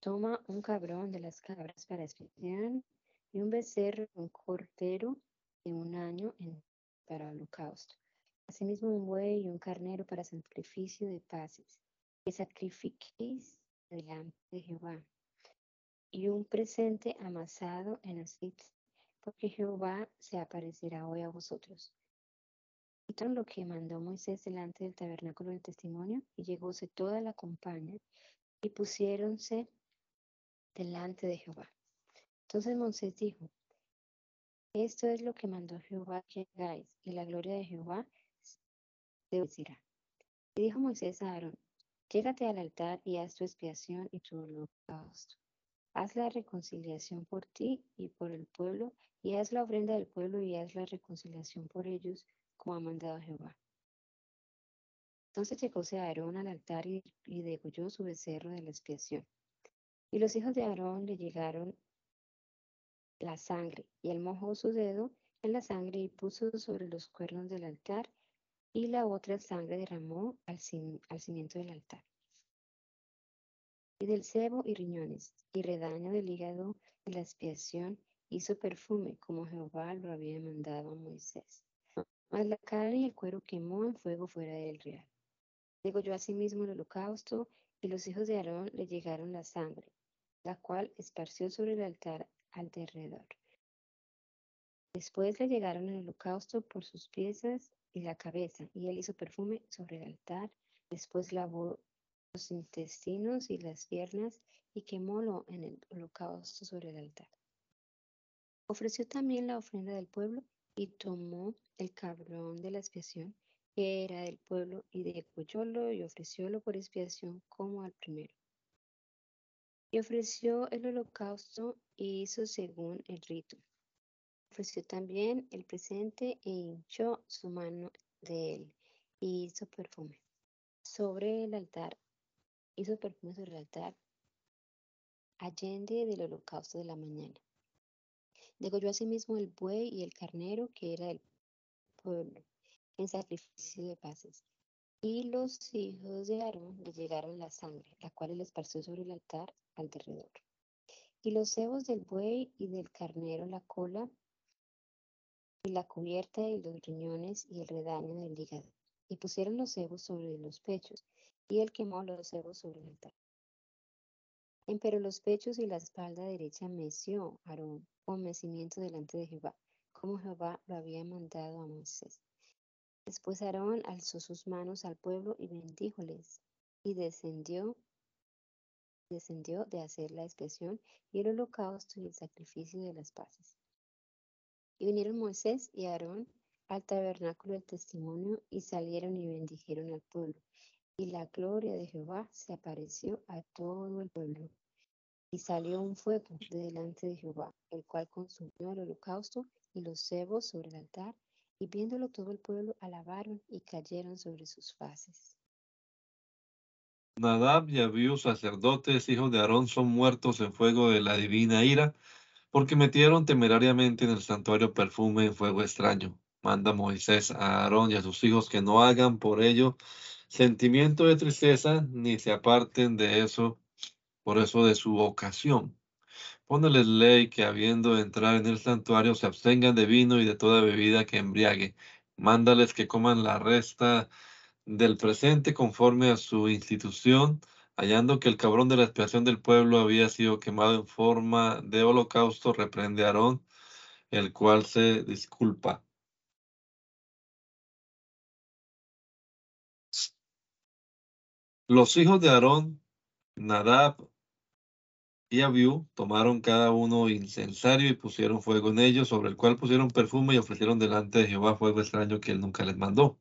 toma un cabrón de las cabras para expiación y un becerro, un cordero de un año para holocausto. Asimismo un buey y un carnero para sacrificio de paces, que sacrifiquéis delante de Jehová. Y un presente amasado en aceite, porque Jehová se aparecerá hoy a vosotros lo que mandó Moisés delante del tabernáculo del testimonio y llegóse toda la compañía y pusiéronse delante de Jehová. Entonces Moisés dijo, esto es lo que mandó Jehová que hagáis y la gloria de Jehová Y dijo Moisés a Aarón, llégate al altar y haz tu expiación y tu holocausto. Haz la reconciliación por ti y por el pueblo, y haz la ofrenda del pueblo y haz la reconciliación por ellos, como ha mandado Jehová. Entonces llegóse Aarón al altar y, degolló su becerro de la expiación. Y los hijos de Aarón le llegaron la sangre, y él mojó su dedo en la sangre y puso sobre los cuernos del altar, y la otra sangre derramó al, cimiento del altar. Y del cebo y riñones, y redaño del hígado de la expiación, hizo perfume, como Jehová lo había mandado a Moisés. Mas la carne y el cuero quemó en fuego fuera del real. yo asimismo el holocausto, y los hijos de Aarón le llegaron la sangre, la cual esparció sobre el altar al derredor. Después le llegaron el holocausto por sus piezas y la cabeza, y él hizo perfume sobre el altar. Después lavó los intestinos y las piernas y quemólo en el holocausto sobre el altar. Ofreció también la ofrenda del pueblo y tomó el cabrón de la expiación que era del pueblo, y degollólo y ofreciólo por expiación como al primero. Y ofreció el holocausto y hizo según el rito. Ofreció también el presente e hinchó su mano de él y hizo perfume sobre el altar. Hizo perfume sobre el altar allende del holocausto de la mañana. Degolló asimismo el buey y el carnero que era del pueblo en sacrificio de paces. Y los hijos de Aarón le llegaron la sangre, la cual él esparció sobre el altar alrededor. Y los cebos del buey y del carnero, la cola y la cubierta y los riñones y el redaño del hígado. Y pusieron los cebos sobre los pechos, y él quemó los cebos sobre el altar. Empero los pechos y la espalda derecha meció Aarón con mecimiento delante de Jehová, como Jehová lo había mandado a Moisés. Después Aarón alzó sus manos al pueblo y bendíjoles, y descendió, descendió de hacer la expiación y el holocausto y el sacrificio de las paces. Y vinieron Moisés y Aarón al tabernáculo del testimonio y salieron y bendijeron al pueblo. Y la gloria de Jehová se apareció a todo el pueblo. Y salió un fuego de delante de Jehová, el cual consumió el holocausto y los cebos sobre el altar y viéndolo todo el pueblo alabaron y cayeron sobre sus faces. Nadab y Abiú, sacerdotes, hijos de Aarón, son muertos en fuego de la divina ira, porque metieron temerariamente en el santuario perfume en fuego extraño. Manda Moisés a Aarón y a sus hijos que no hagan por ello sentimiento de tristeza, ni se aparten de eso, por eso de su ocasión. Póneles ley que habiendo de entrar en el santuario se abstengan de vino y de toda bebida que embriague. Mándales que coman la resta del presente conforme a su institución, hallando que el cabrón de la expiación del pueblo había sido quemado en forma de holocausto, reprende a Aarón, el cual se disculpa. Los hijos de Aarón, Nadab, y Abiú tomaron cada uno incensario y pusieron fuego en ellos, sobre el cual pusieron perfume y ofrecieron delante de Jehová fuego extraño que él nunca les mandó.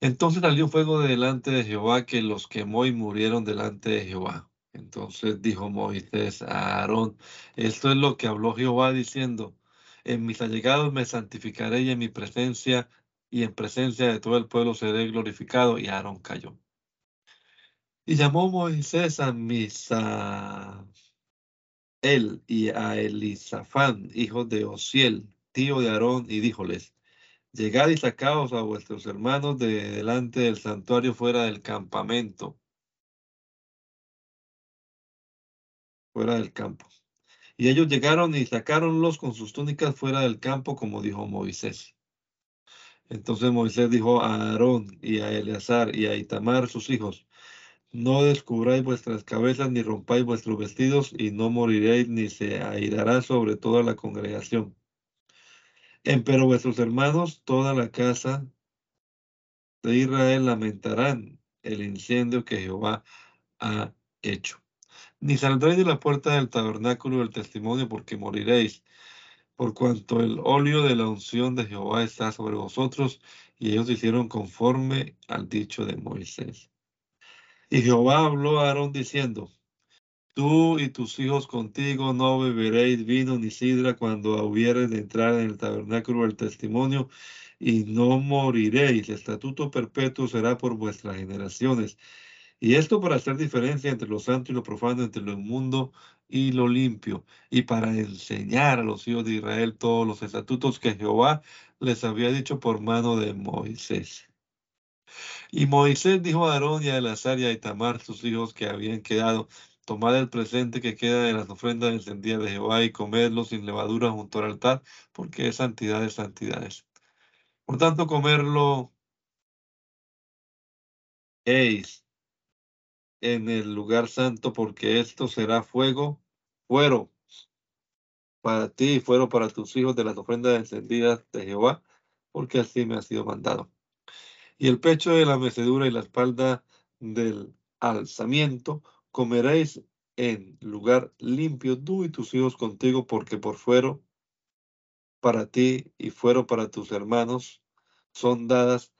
Entonces salió fuego de delante de Jehová que los quemó y murieron delante de Jehová. Entonces dijo Moisés a Aarón, esto es lo que habló Jehová diciendo, en mis allegados me santificaré y en mi presencia y en presencia de todo el pueblo seré glorificado. Y Aarón cayó. Y llamó Moisés a Misa él y a Elisafán, hijo de Osiel, tío de Aarón, y díjoles, llegad y sacaos a vuestros hermanos de delante del santuario fuera del campamento, fuera del campo. Y ellos llegaron y sacáronlos con sus túnicas fuera del campo, como dijo Moisés. Entonces Moisés dijo a Aarón y a Eleazar y a Itamar, sus hijos, no descubráis vuestras cabezas, ni rompáis vuestros vestidos, y no moriréis, ni se airará sobre toda la congregación. Empero vuestros hermanos, toda la casa de Israel lamentarán el incendio que Jehová ha hecho. Ni saldréis de la puerta del tabernáculo del testimonio, porque moriréis, por cuanto el óleo de la unción de Jehová está sobre vosotros, y ellos hicieron conforme al dicho de Moisés. Y Jehová habló a Aarón diciendo, Tú y tus hijos contigo no beberéis vino ni sidra cuando hubieres de entrar en el tabernáculo del testimonio, y no moriréis. Estatuto perpetuo será por vuestras generaciones. Y esto para hacer diferencia entre lo santo y lo profano, entre lo inmundo y lo limpio, y para enseñar a los hijos de Israel todos los estatutos que Jehová les había dicho por mano de Moisés. Y Moisés dijo a Aarón y a Elazar y a Itamar, sus hijos que habían quedado, tomad el presente que queda de las ofrendas encendidas de Jehová y comedlo sin levadura junto al altar, porque es santidad de santidades. Por tanto, comerlo eis en el lugar santo, porque esto será fuego, fuero para ti y fuero para tus hijos de las ofrendas encendidas de Jehová, porque así me ha sido mandado y el pecho de la mecedura y la espalda del alzamiento comeréis en lugar limpio tú y tus hijos contigo, porque por fuero para ti y fuero para tus hermanos son dadas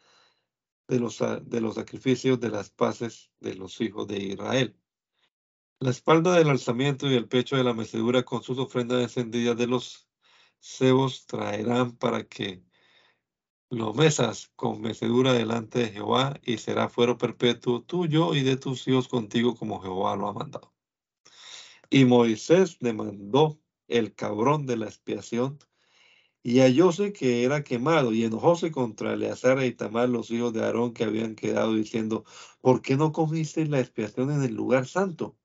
de los, de los sacrificios de las paces de los hijos de Israel. La espalda del alzamiento y el pecho de la mecedura con sus ofrendas encendidas de los cebos traerán para que lo mesas con mecedura delante de Jehová y será fuero perpetuo tuyo y de tus hijos contigo como Jehová lo ha mandado. Y Moisés demandó el cabrón de la expiación y hallóse que era quemado y enojóse contra Eleazar y Tamar, los hijos de Aarón que habían quedado diciendo, ¿por qué no comiste la expiación en el lugar santo?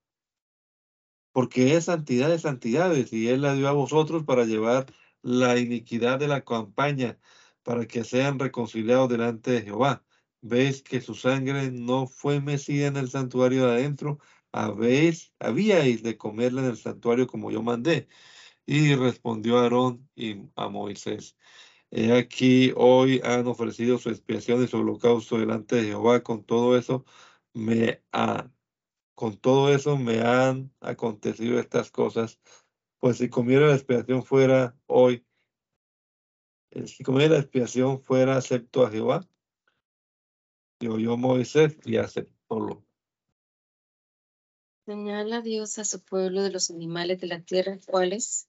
Porque es santidad de santidades y él la dio a vosotros para llevar la iniquidad de la campaña para que sean reconciliados delante de Jehová. Veis que su sangre no fue mecida en el santuario de adentro, habéis, habíais de comerla en el santuario como yo mandé. Y respondió Aarón y a Moisés, He aquí hoy han ofrecido su expiación y su holocausto delante de Jehová, con todo eso me ha, con todo eso me han acontecido estas cosas, pues si comiera la expiación fuera hoy, comiera la expiación fuera acepto a Jehová. Y oyó Moisés y aceptólo. Señala Dios a su pueblo de los animales de la tierra, cuáles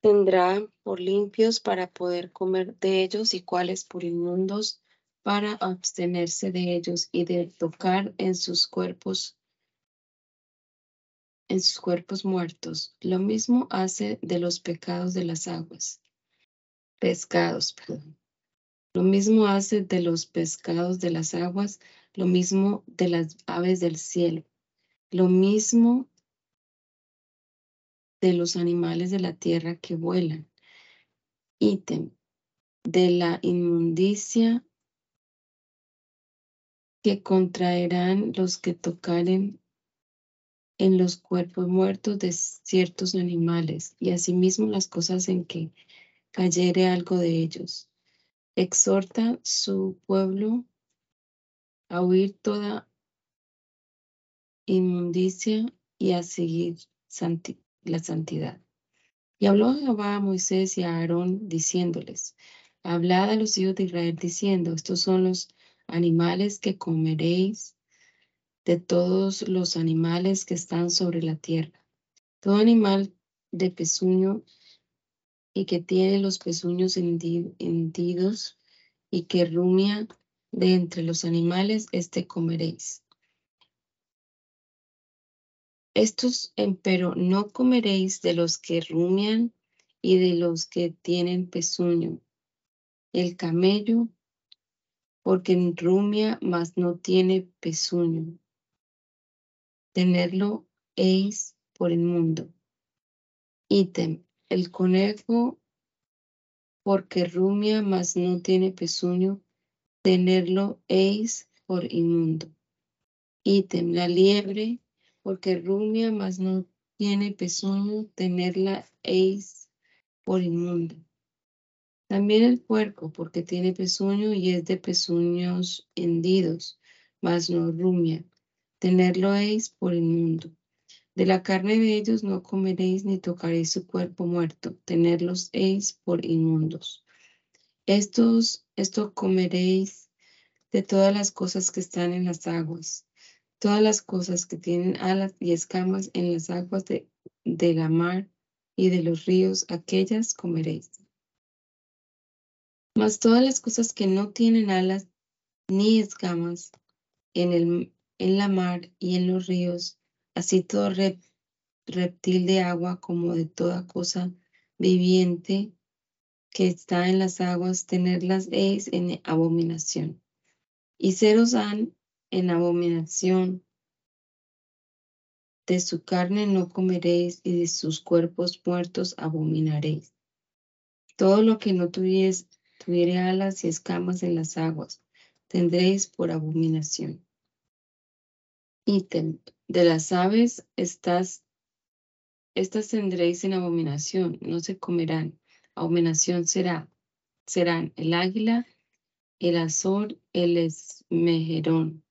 tendrá por limpios para poder comer de ellos y cuáles por inmundos para abstenerse de ellos y de tocar en sus cuerpos en sus cuerpos muertos. Lo mismo hace de los pecados de las aguas. Pescados, perdón. Lo mismo hace de los pescados de las aguas, lo mismo de las aves del cielo, lo mismo de los animales de la tierra que vuelan. Ítem de la inmundicia que contraerán los que tocaren en los cuerpos muertos de ciertos animales y asimismo las cosas en que cayere algo de ellos. Exhorta su pueblo a huir toda inmundicia y a seguir la santidad. Y habló Jehová a Moisés y a Aarón diciéndoles, hablad a los hijos de Israel diciendo, estos son los animales que comeréis de todos los animales que están sobre la tierra. Todo animal de pezuño y que tiene los pezuños hendidos y que rumia de entre los animales, este comeréis. Estos, empero, no comeréis de los que rumian y de los que tienen pezuño. El camello, porque rumia, mas no tiene pezuño tenerlo eis por el mundo. Ítem, el conejo, porque rumia, mas no tiene pezuño, tenerlo eis por inmundo. Ítem, la liebre, porque rumia, mas no tiene pezuño, tenerla eis por inmundo. También el puerco, porque tiene pezuño y es de pezuños hendidos, mas no rumia, tenerlo eis por el mundo. De la carne de ellos no comeréis ni tocaréis su cuerpo muerto, tenerlos eis por inmundos. Estos, esto comeréis de todas las cosas que están en las aguas, todas las cosas que tienen alas y escamas en las aguas de, de la mar y de los ríos, aquellas comeréis. Mas todas las cosas que no tienen alas ni escamas en el en la mar y en los ríos, así todo reptil de agua como de toda cosa viviente que está en las aguas, tenerlas es en abominación. Y seros han en abominación. De su carne no comeréis y de sus cuerpos muertos abominaréis. Todo lo que no tuviere alas y escamas en las aguas, tendréis por abominación. Ítem de las aves, estas, estas tendréis en abominación, no se comerán. Abominación será, serán el águila, el azor, el esmejerón,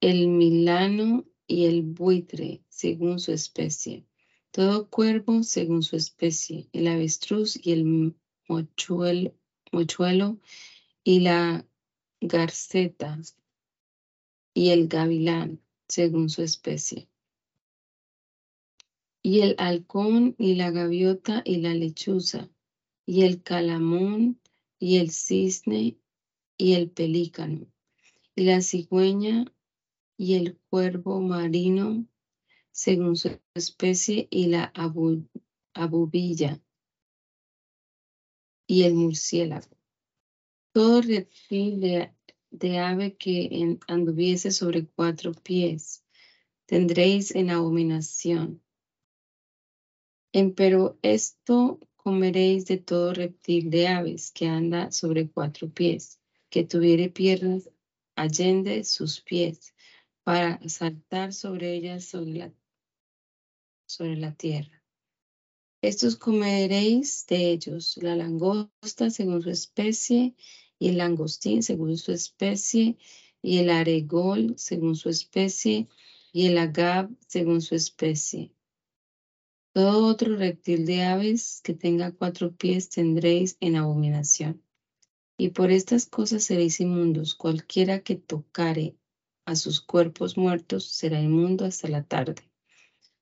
el milano y el buitre, según su especie. Todo cuervo según su especie, el avestruz y el mochuelo, mochuelo y la garceta y el gavilán, según su especie. Y el halcón y la gaviota y la lechuza, y el calamón y el cisne y el pelícano, y la cigüeña y el cuervo marino, según su especie, y la abubilla y el murciélago. Todo reptil de, ave que anduviese sobre cuatro pies tendréis en abominación. Pero esto comeréis de todo reptil de aves que anda sobre cuatro pies, que tuviere piernas allende sus pies, para saltar sobre ellas sobre la, sobre la tierra. Estos comeréis de ellos, la langosta según su especie, y el langostín según su especie, y el aregol según su especie, y el agab según su especie. Todo otro reptil de aves que tenga cuatro pies tendréis en abominación. Y por estas cosas seréis inmundos. Cualquiera que tocare a sus cuerpos muertos será inmundo hasta la tarde.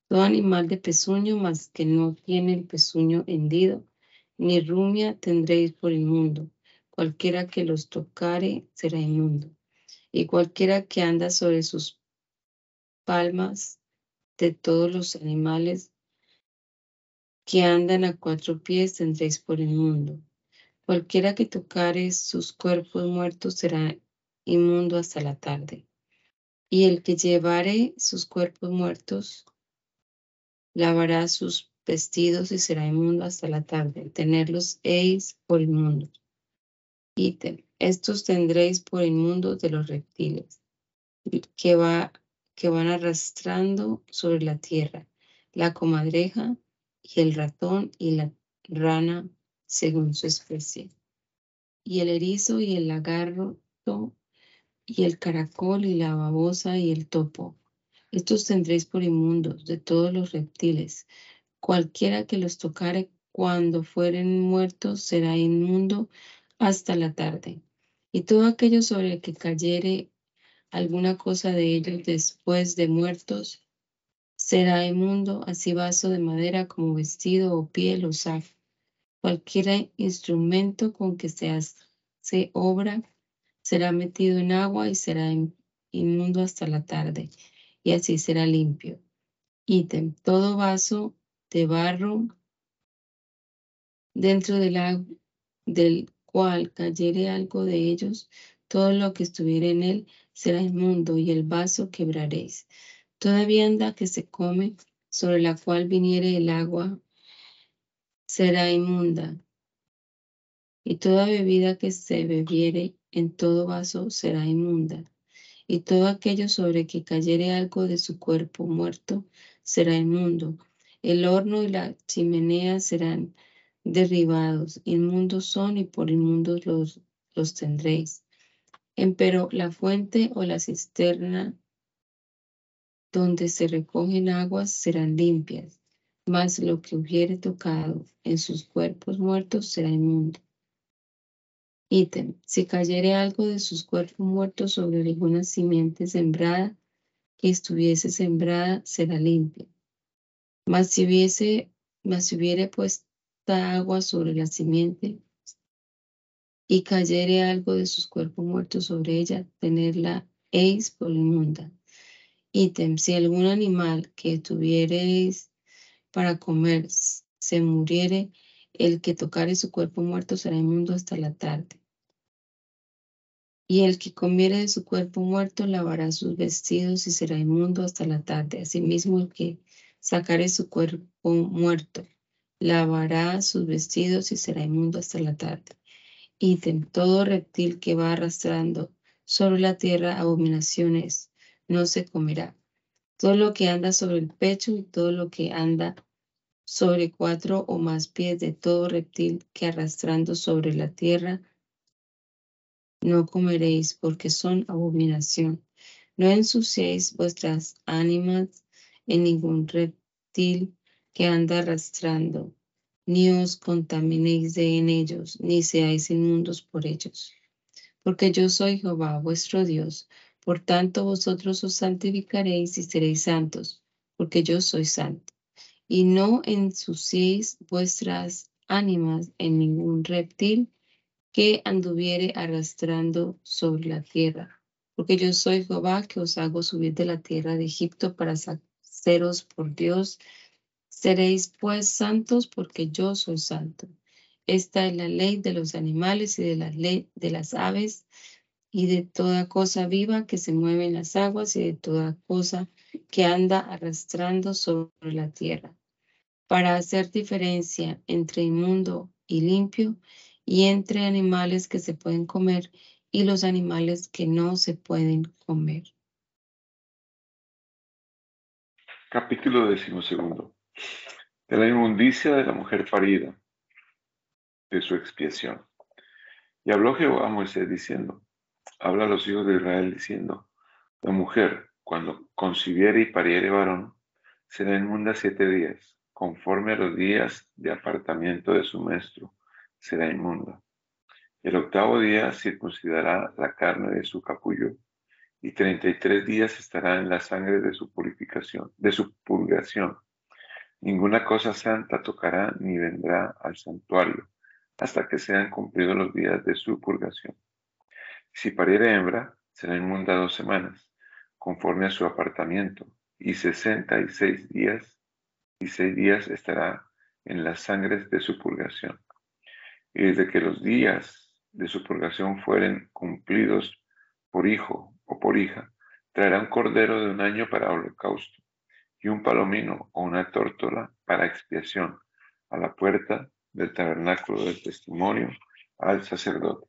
Todo animal de pezuño, más que no tiene el pezuño hendido, ni rumia tendréis por inmundo. Cualquiera que los tocare será inmundo. Y cualquiera que anda sobre sus palmas de todos los animales que andan a cuatro pies tendréis por inmundo. Cualquiera que tocare sus cuerpos muertos será inmundo hasta la tarde y el que llevare sus cuerpos muertos lavará sus vestidos y será inmundo hasta la tarde. Tenerlos eis por inmundo. Ítem. Estos tendréis por inmundo de los reptiles que, va, que van arrastrando sobre la tierra, la comadreja y el ratón y la rana según su especie, y el erizo y el lagarto y el caracol y la babosa y el topo. Estos tendréis por inmundos de todos los reptiles. Cualquiera que los tocare cuando fueren muertos será inmundo hasta la tarde. Y todo aquello sobre el que cayere alguna cosa de ellos después de muertos será inmundo, así vaso de madera como vestido o piel o saco. Cualquier instrumento con que se hace obra será metido en agua y será inmundo hasta la tarde, y así será limpio. Ítem, todo vaso de barro dentro del, del cual cayere algo de ellos, todo lo que estuviera en él será inmundo, y el vaso quebraréis. Toda vianda que se come, sobre la cual viniere el agua, será inmunda, y toda bebida que se bebiere en todo vaso será inmunda, y todo aquello sobre que cayere algo de su cuerpo muerto será inmundo. El horno y la chimenea serán derribados, inmundos son y por inmundos los, los tendréis. Empero la fuente o la cisterna donde se recogen aguas serán limpias, mas lo que hubiere tocado en sus cuerpos muertos será inmundo. Ítem, si cayere algo de sus cuerpos muertos sobre alguna simiente sembrada, que estuviese sembrada, será limpia. Mas si hubiese, mas si hubiere agua sobre la simiente, y cayere algo de sus cuerpos muertos sobre ella, tenerla eis por inmunda. Ítem, si algún animal que tuviereis para comer se muriere, el que tocare su cuerpo muerto será inmundo hasta la tarde. Y el que comiere de su cuerpo muerto lavará sus vestidos y será inmundo hasta la tarde. Asimismo, el que sacare su cuerpo muerto lavará sus vestidos y será inmundo hasta la tarde. Ítem, todo reptil que va arrastrando sobre la tierra abominaciones no se comerá. Todo lo que anda sobre el pecho y todo lo que anda sobre cuatro o más pies de todo reptil que arrastrando sobre la tierra no comeréis porque son abominación. No ensuciéis vuestras ánimas en ningún reptil que anda arrastrando, ni os contaminéis de en ellos, ni seáis inmundos por ellos. porque yo soy Jehová, vuestro Dios. Por tanto, vosotros os santificaréis y seréis santos, porque yo soy santo. Y no ensuciéis vuestras ánimas en ningún reptil que anduviere arrastrando sobre la tierra, porque yo soy Jehová que os hago subir de la tierra de Egipto para saceros por Dios. Seréis pues santos porque yo soy santo. Esta es la ley de los animales y de la ley de las aves y de toda cosa viva que se mueve en las aguas y de toda cosa que anda arrastrando sobre la tierra, para hacer diferencia entre inmundo y limpio y entre animales que se pueden comer y los animales que no se pueden comer. Capítulo decimosegundo. De la inmundicia de la mujer parida de su expiación. Y habló Jehová a Moisés diciendo, habla a los hijos de Israel diciendo, la mujer, cuando concibiere y pariere varón, será inmunda siete días, conforme a los días de apartamiento de su maestro, será inmunda. El octavo día circuncidará la carne de su capullo, y treinta y tres días estará en la sangre de su purificación, de su purgación. Ninguna cosa santa tocará ni vendrá al santuario hasta que sean cumplidos los días de su purgación. Si pariere hembra, será inmunda dos semanas, conforme a su apartamiento, y sesenta y seis días, y seis días estará en las sangres de su purgación. Y desde que los días de su purgación fueren cumplidos por hijo o por hija, traerá un cordero de un año para holocausto, y un palomino o una tórtola para expiación a la puerta del tabernáculo del testimonio al sacerdote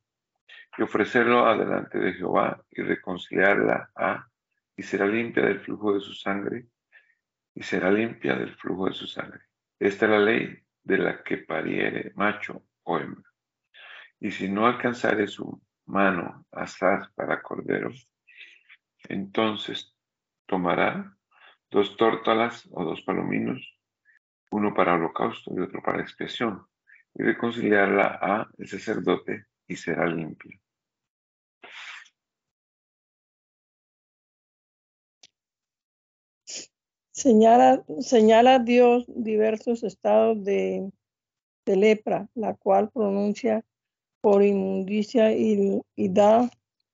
y ofrecerlo adelante de Jehová y reconciliarla a y será limpia del flujo de su sangre y será limpia del flujo de su sangre. Esta es la ley de la que pariere macho o hembra. Y si no alcanzare su mano asaz para cordero, entonces tomará dos tórtolas o dos palominos, uno para holocausto y otro para expiación, y reconciliarla a el sacerdote y será limpia. Señala, señala Dios diversos estados de, de, lepra, la cual pronuncia por inmundicia y, y, da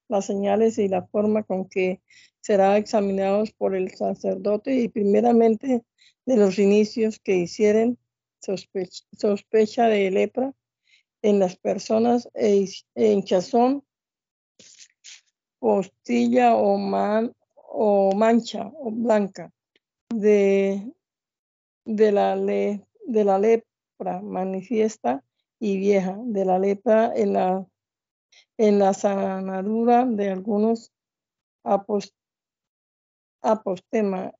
las señales y la forma con que será examinados por el sacerdote y primeramente de los inicios que hicieren sospecha, de lepra en las personas e, hinchazón, postilla o, man, o mancha o blanca. De, de, la le, de la lepra manifiesta y vieja, de la lepra en la, en la sanadura de algunos apostema,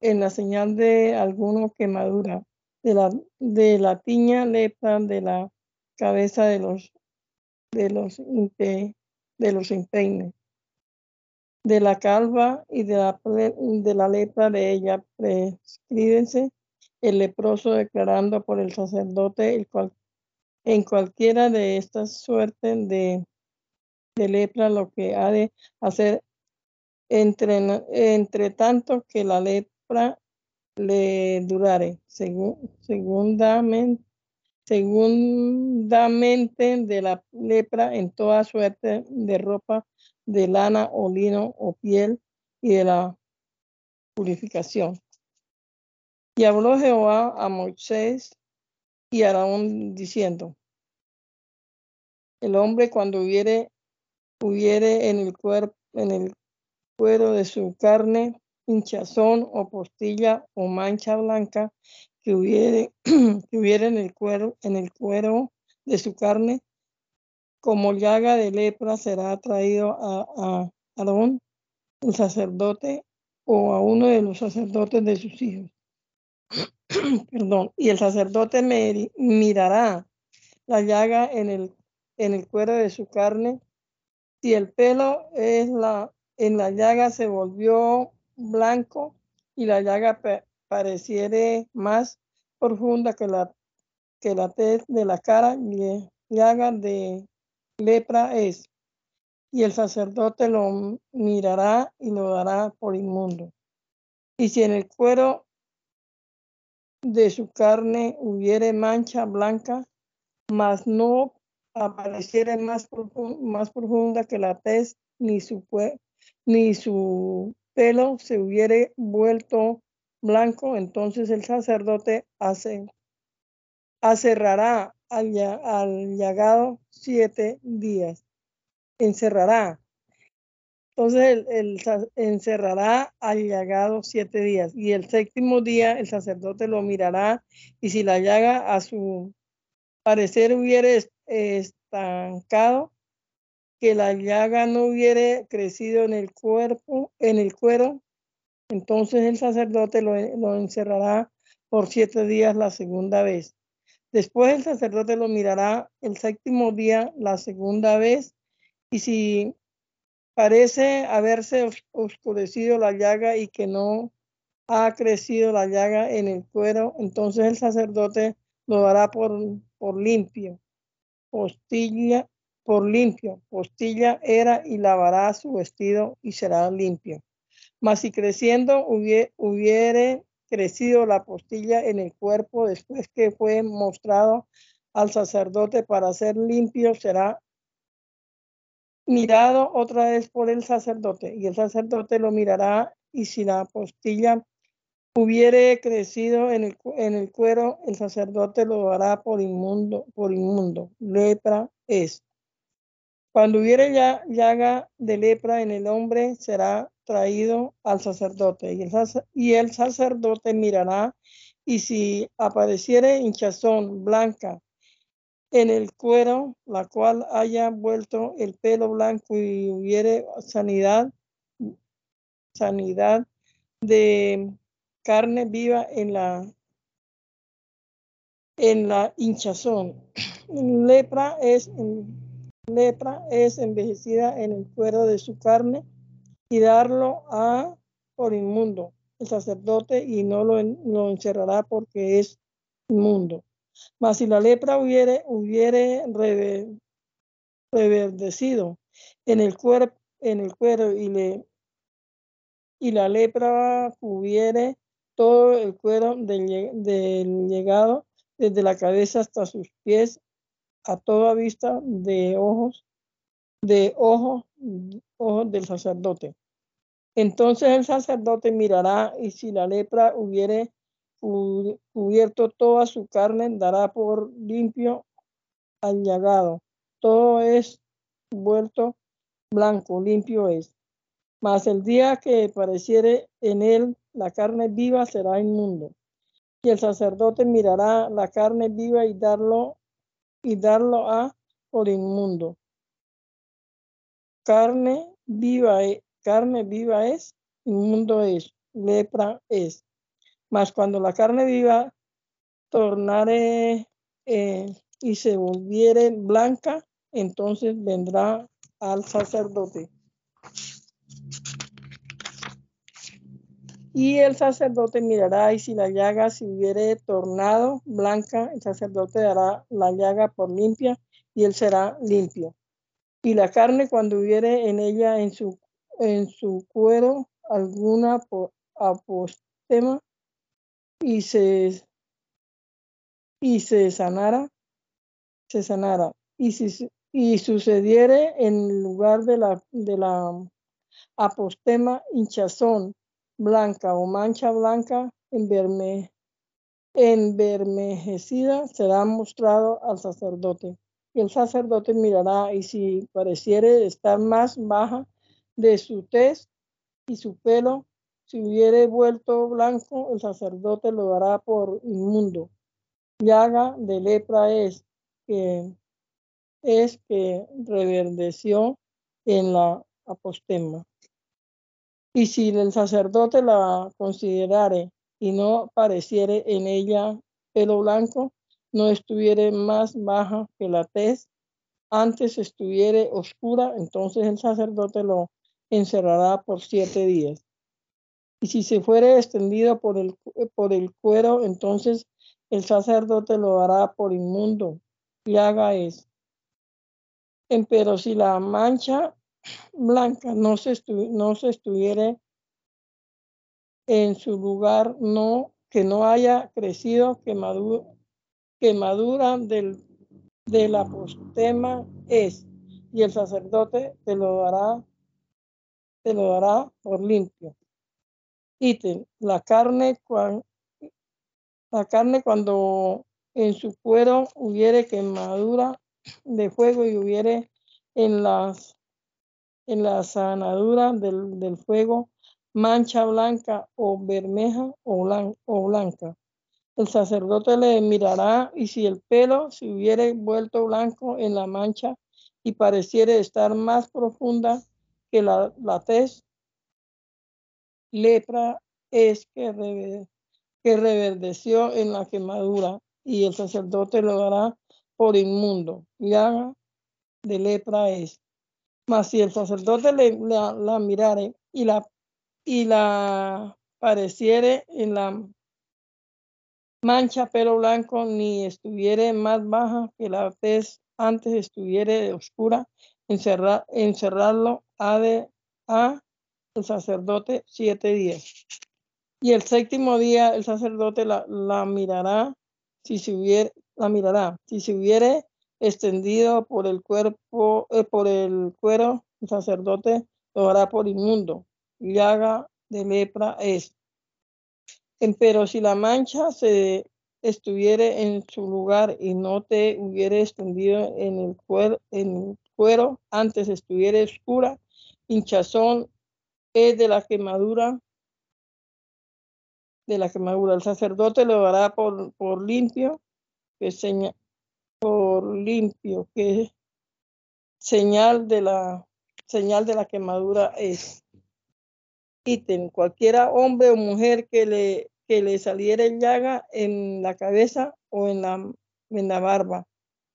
en la señal de alguno quemadura, de la, de la tiña lepra de la cabeza de los de los de los empeines, de la calva y de la, de la lepra de ella prescríbense el leproso declarando por el sacerdote el cual, en cualquiera de estas suertes de, lepra lo que ha de hacer entre, tanto que la lepra le durare, segundamente, segundamente de la lepra en toda suerte de ropa de lana o lino o piel y de la purificación. Y habló Jehová a Moisés y a Aarón diciendo, el hombre cuando hubiere, hubiere en el en el cuero de su carne hinchazón o postilla o mancha blanca que hubiere, que hubiera en el cuero, en el cuero de su carne, como llaga de lepra será traído a, a Aarón, el sacerdote, o a uno de los sacerdotes de sus hijos. Perdón, y el sacerdote mirará la llaga en el, en el cuero de su carne. Si el pelo es la, en la llaga se volvió blanco y la llaga pareciere más profunda que la, que la tez de la cara, llaga de lepra es. y el sacerdote lo mirará y lo dará por inmundo. Y si en el cuero de su carne hubiere mancha blanca, mas no apareciere más, más profunda que la tez, ni su, ni su pelo se hubiere vuelto blanco, entonces el sacerdote hace, acerrará al, al llagado siete días. Encerrará. Entonces el, encerrará al llagado siete días y el séptimo día el sacerdote lo mirará y si la llaga a su parecer hubiere estancado, que la llaga no hubiere crecido en el cuerpo, en el cuero, entonces el sacerdote lo, lo encerrará por siete días la segunda vez. Después el sacerdote lo mirará el séptimo día la segunda vez y si parece haberse oscurecido la llaga y que no ha crecido la llaga en el cuero, entonces el sacerdote lo dará por, por limpio. Postilla, por limpio. Postilla era y lavará su vestido y será limpio. Mas si creciendo hubiere crecido la postilla en el cuerpo después que fue mostrado al sacerdote para ser limpio, será mirado otra vez por el sacerdote y el sacerdote lo mirará y si la postilla hubiere crecido en el, en el cuero, el sacerdote lo hará por inmundo, por inmundo. Lepra es. Cuando hubiere ya, llaga de lepra en el hombre, será traído al sacerdote y el, y el sacerdote mirará y si apareciere hinchazón blanca en el cuero, la cual haya vuelto el pelo blanco y hubiere sanidad, sanidad de carne viva en la en la hinchazón. Lepra es lepra es envejecida en el cuero de su carne y darlo a por inmundo el sacerdote y no lo, lo encerrará porque es inmundo. Mas si la lepra hubiere, hubiere reverdecido en el, cuerpo, en el cuero y, le, y la lepra hubiere todo el cuero del, del llegado desde la cabeza hasta sus pies a toda vista de ojos, de ojos, ojos del sacerdote. Entonces el sacerdote mirará y si la lepra hubiere cubierto toda su carne, dará por limpio al llagado. Todo es vuelto blanco, limpio es. Mas el día que pareciere en él la carne viva será inmundo. Y el sacerdote mirará la carne viva y darlo y darlo a por inmundo. Carne viva, e, carne viva es, inmundo es, lepra es. Mas cuando la carne viva tornare eh, y se volviere blanca, entonces vendrá al sacerdote. Y el sacerdote mirará y si la llaga se hubiere tornado blanca, el sacerdote dará la llaga por limpia y él será limpio. Y la carne cuando hubiere en ella en su, en su cuero alguna apostema y se, y se sanara, se sanara. Y, si, y sucediere en lugar de la, de la apostema hinchazón blanca o mancha blanca enverme, envermejecida será mostrado al sacerdote. Y el sacerdote mirará y si pareciere estar más baja de su tez y su pelo si hubiere vuelto blanco, el sacerdote lo dará por inmundo. Llaga de lepra es que es que reverdeció en la apostema. Y si el sacerdote la considerare y no pareciere en ella pelo blanco, no estuviere más baja que la tez, antes estuviere oscura, entonces el sacerdote lo encerrará por siete días. Y si se fuere extendido por el, por el cuero, entonces el sacerdote lo hará por inmundo. Y haga es. Pero si la mancha blanca no se, no se estuviere en su lugar, no que no haya crecido, que madura, que madura del, de la postema es, y el sacerdote te lo dará, te lo dará por limpio. Ítem, la carne, la carne cuando en su cuero hubiere quemadura de fuego y hubiere en las en la sanadura del, del fuego mancha blanca o bermeja o, blanca. El sacerdote le mirará y si el pelo se hubiere vuelto blanco en la mancha y pareciere estar más profunda que la, la tez, lepra es que, que reverdeció en la quemadura y el sacerdote lo dará por inmundo. Llaga de lepra es. Mas si el sacerdote la, la mirare y la y la pareciere en la mancha pelo blanco ni estuviere más baja que la tez antes estuviere oscura, encerrar, encerrarlo ha de a el sacerdote siete días. Y el séptimo día el sacerdote la, la mirará si se hubiere, la mirará, si se hubiere extendido por el cuerpo, eh, por el cuero, el sacerdote lo hará por inmundo llaga de lepra es. Pero si la mancha se estuviere en su lugar y no te hubiere extendido en el cuero, en cuero antes estuviera oscura, hinchazón es de la quemadura, de la quemadura. El sacerdote lo dará por, por limpio, que señal, por limpio, que señal de la señal de la quemadura es ítem, cualquiera hombre o mujer que le, que le saliera llaga en la cabeza o en la, en la barba.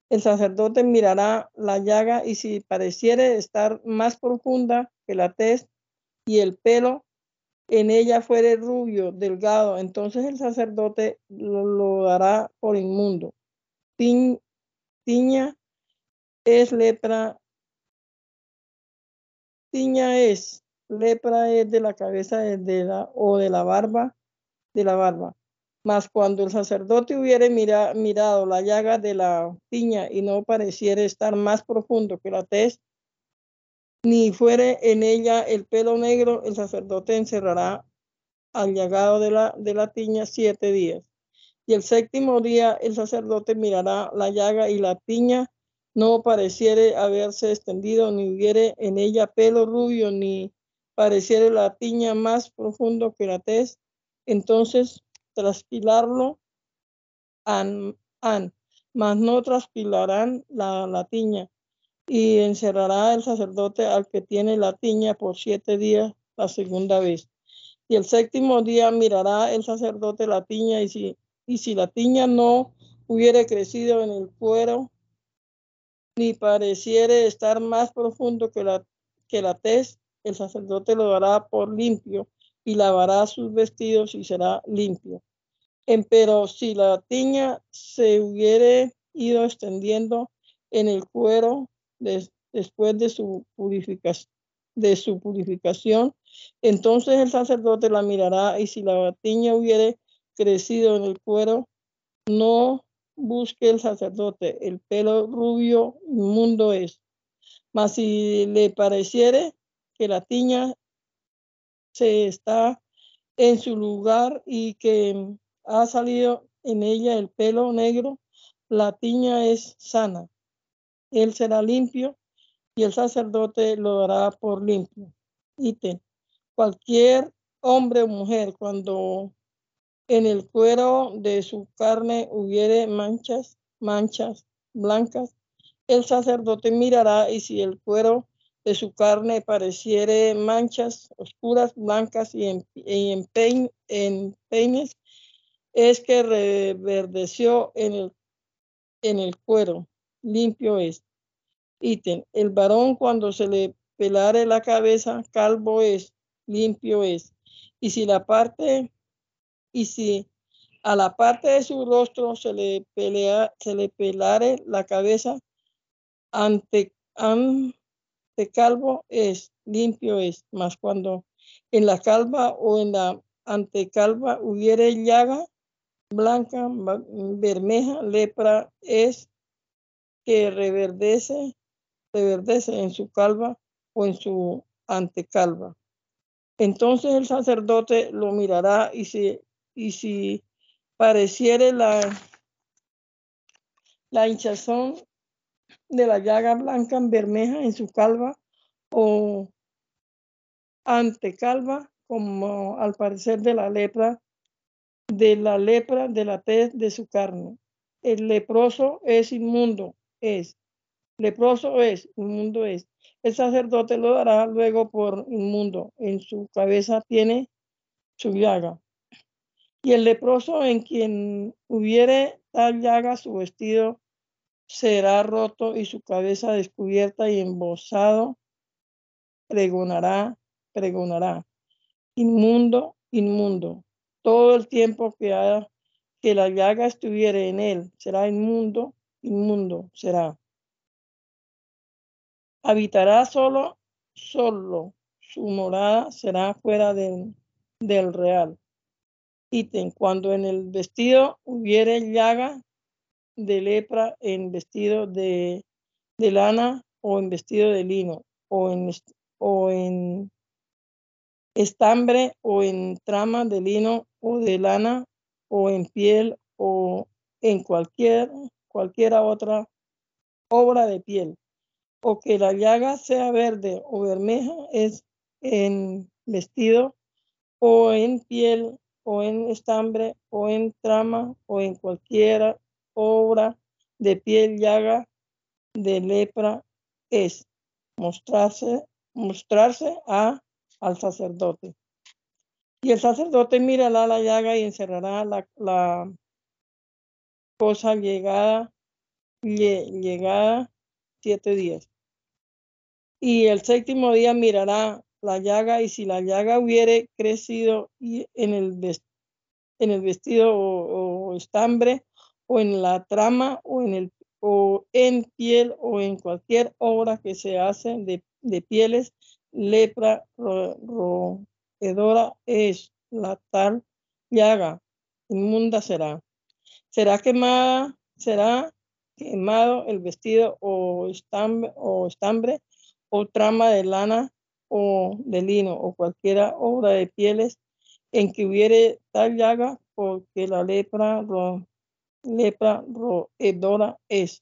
El sacerdote mirará la llaga y si pareciere estar más profunda que la tez y el pelo en ella fuere rubio, delgado, entonces el sacerdote lo, dará por inmundo. Tiña es lepra. Tiña es lepra es de la cabeza de la, o de la barba, de la barba. Mas cuando el sacerdote hubiere mirado la llaga de la piña y no pareciera estar más profundo que la tez, ni fuere en ella el pelo negro, el sacerdote encerrará al llagado de la, de la tiña siete días. Y el séptimo día el sacerdote mirará la llaga y la piña. No pareciere haberse extendido, ni hubiere en ella pelo rubio, ni pareciera la tiña más profundo que la tez, entonces transpilarlo han, han mas no transpilarán la, la tiña, y encerrará el sacerdote al que tiene la tiña por siete días la segunda vez. Y el séptimo día mirará el sacerdote la tiña, y si, y si la tiña no hubiere crecido en el cuero, ni pareciere estar más profundo que la, que la tez, el sacerdote lo dará por limpio y lavará sus vestidos y será limpio. Pero si la tiña se hubiere ido extendiendo en el cuero después de su, purificación, de su purificación, entonces el sacerdote la mirará y si la tiña hubiere crecido en el cuero, no busque el sacerdote, el pelo rubio inmundo es. Mas si le pareciere que la tiña se está en su lugar y que ha salido en ella el pelo negro, la tiña es sana. Él será limpio y el sacerdote lo dará por limpio. Ítem. Cualquier hombre o mujer cuando en el cuero de su carne hubiere manchas, manchas blancas, el sacerdote mirará y si el cuero de su carne pareciere manchas oscuras, blancas y en, en, peines, es que reverdeció en el, en el cuero, limpio es. Ítem, el varón cuando se le pelare la cabeza, calvo es, limpio es. Y si la parte, y si a la parte de su rostro se le pelea, se le pelare la cabeza, ante, de calvo es, limpio es, mas cuando en la calva o en la antecalva hubiere llaga blanca, bermeja, lepra es que reverdece, reverdece en su calva o en su antecalva. Entonces el sacerdote lo mirará y si, y si pareciere la, la hinchazón de la llaga blanca en bermeja en su calva o antecalva, como al parecer de la lepra, de la lepra de la tez de su carne. El leproso es inmundo, es. Leproso es, inmundo es. El sacerdote lo dará luego por inmundo. En su cabeza tiene su llaga. Y el leproso en quien hubiere tal llaga, su vestido será roto y su cabeza descubierta y embosado, pregonará, pregonará. Inmundo, inmundo. Todo el tiempo que, haya, que la llaga estuviere en él, será inmundo, inmundo será. Habitará solo, solo. Su morada será fuera del, del real. Cuando en el vestido hubiere llaga de lepra en vestido de, lana o en vestido de lino o en, o en estambre o en trama de lino o de lana o en piel o en cualquier cualquiera otra obra de piel. O que la llaga sea verde o bermeja es en vestido o en piel o en estambre o en trama o en cualquiera obra de piel llaga de lepra es mostrarse mostrarse a al sacerdote. Y el sacerdote mirará la llaga y encerrará la, la cosa llegada llegada siete días. Y el séptimo día mirará la llaga y si la llaga hubiere crecido en el, en el vestido o, estambre o en la trama o en, el, o en piel o en cualquier obra que se hace de, pieles, lepra roedora es la tal llaga, inmunda será. Será quemada, será quemado el vestido o estambre, o estambre o trama de lana o de lino o cualquiera obra de pieles en que hubiere tal llaga, porque la lepra, ro, lepra roedora es.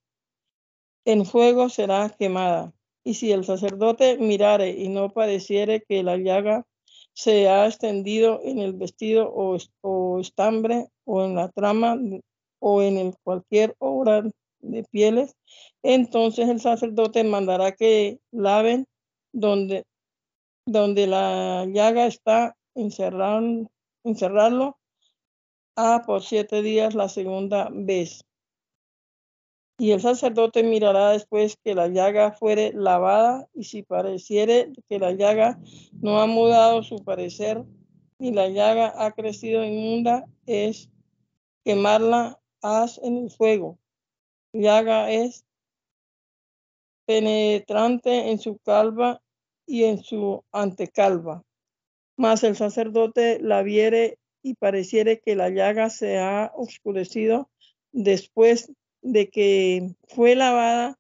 En fuego será quemada. Y si el sacerdote mirare y no pareciere que la llaga se ha extendido en el vestido o, o estambre o en la trama o en el cualquier obra de pieles, entonces el sacerdote mandará que laven donde, donde la llaga está, encerrado, encerrarlo a por siete días la segunda vez. Y el sacerdote mirará después que la llaga fuere lavada y si pareciere que la llaga no ha mudado su parecer ni la llaga ha crecido inmunda, es quemarla haz en el fuego llaga es penetrante en su calva y en su antecalva. Mas el sacerdote la viere y pareciere que la llaga se ha oscurecido después de que fue lavada,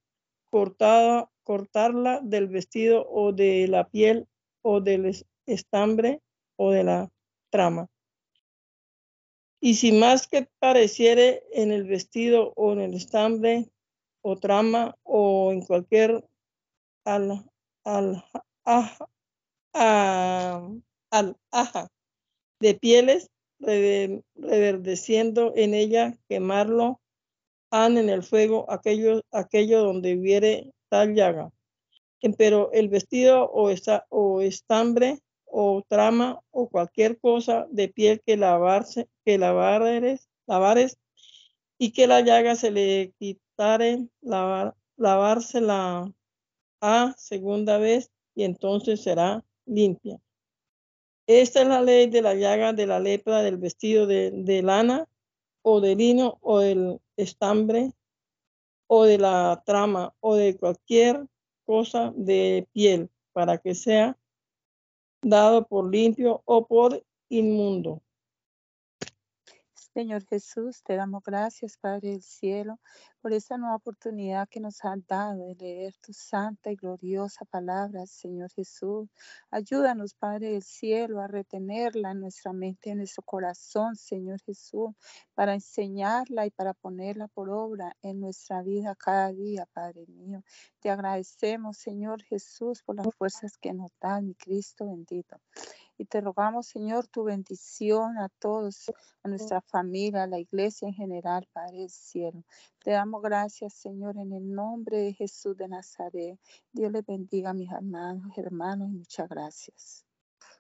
cortada, cortarla del vestido o de la piel o del estambre o de la trama. Y si más que pareciere en el vestido o en el estambre o trama o en cualquier al, al, al aja de pieles, reverdeciendo en ella, quemarlo, han en el fuego aquello, aquello donde hubiere tal llaga. Pero el vestido o, esta, o estambre o trama o cualquier cosa de piel que lavarse, que lavares, lavares y que la llaga se le quitare, lavar, lavársela a segunda vez y entonces será limpia. Esta es la ley de la llaga de la lepra del vestido de, de lana o de lino o del estambre o de la trama o de cualquier cosa de piel, para que sea dado por limpio o por inmundo. Señor Jesús, te damos gracias, Padre del Cielo, por esta nueva oportunidad que nos has dado de leer tu santa y gloriosa palabra, Señor Jesús. Ayúdanos, Padre del Cielo, a retenerla en nuestra mente, en nuestro corazón, Señor Jesús, para enseñarla y para ponerla por obra en nuestra vida cada día, Padre mío. Te agradecemos, Señor Jesús, por las fuerzas que nos da mi Cristo bendito. Y te rogamos, Señor, tu bendición a todos, a nuestra familia, a la iglesia en general, Padre del cielo. Te damos gracias, Señor, en el nombre de Jesús de Nazaret. Dios le bendiga a mis hermanos, hermanos, y muchas gracias.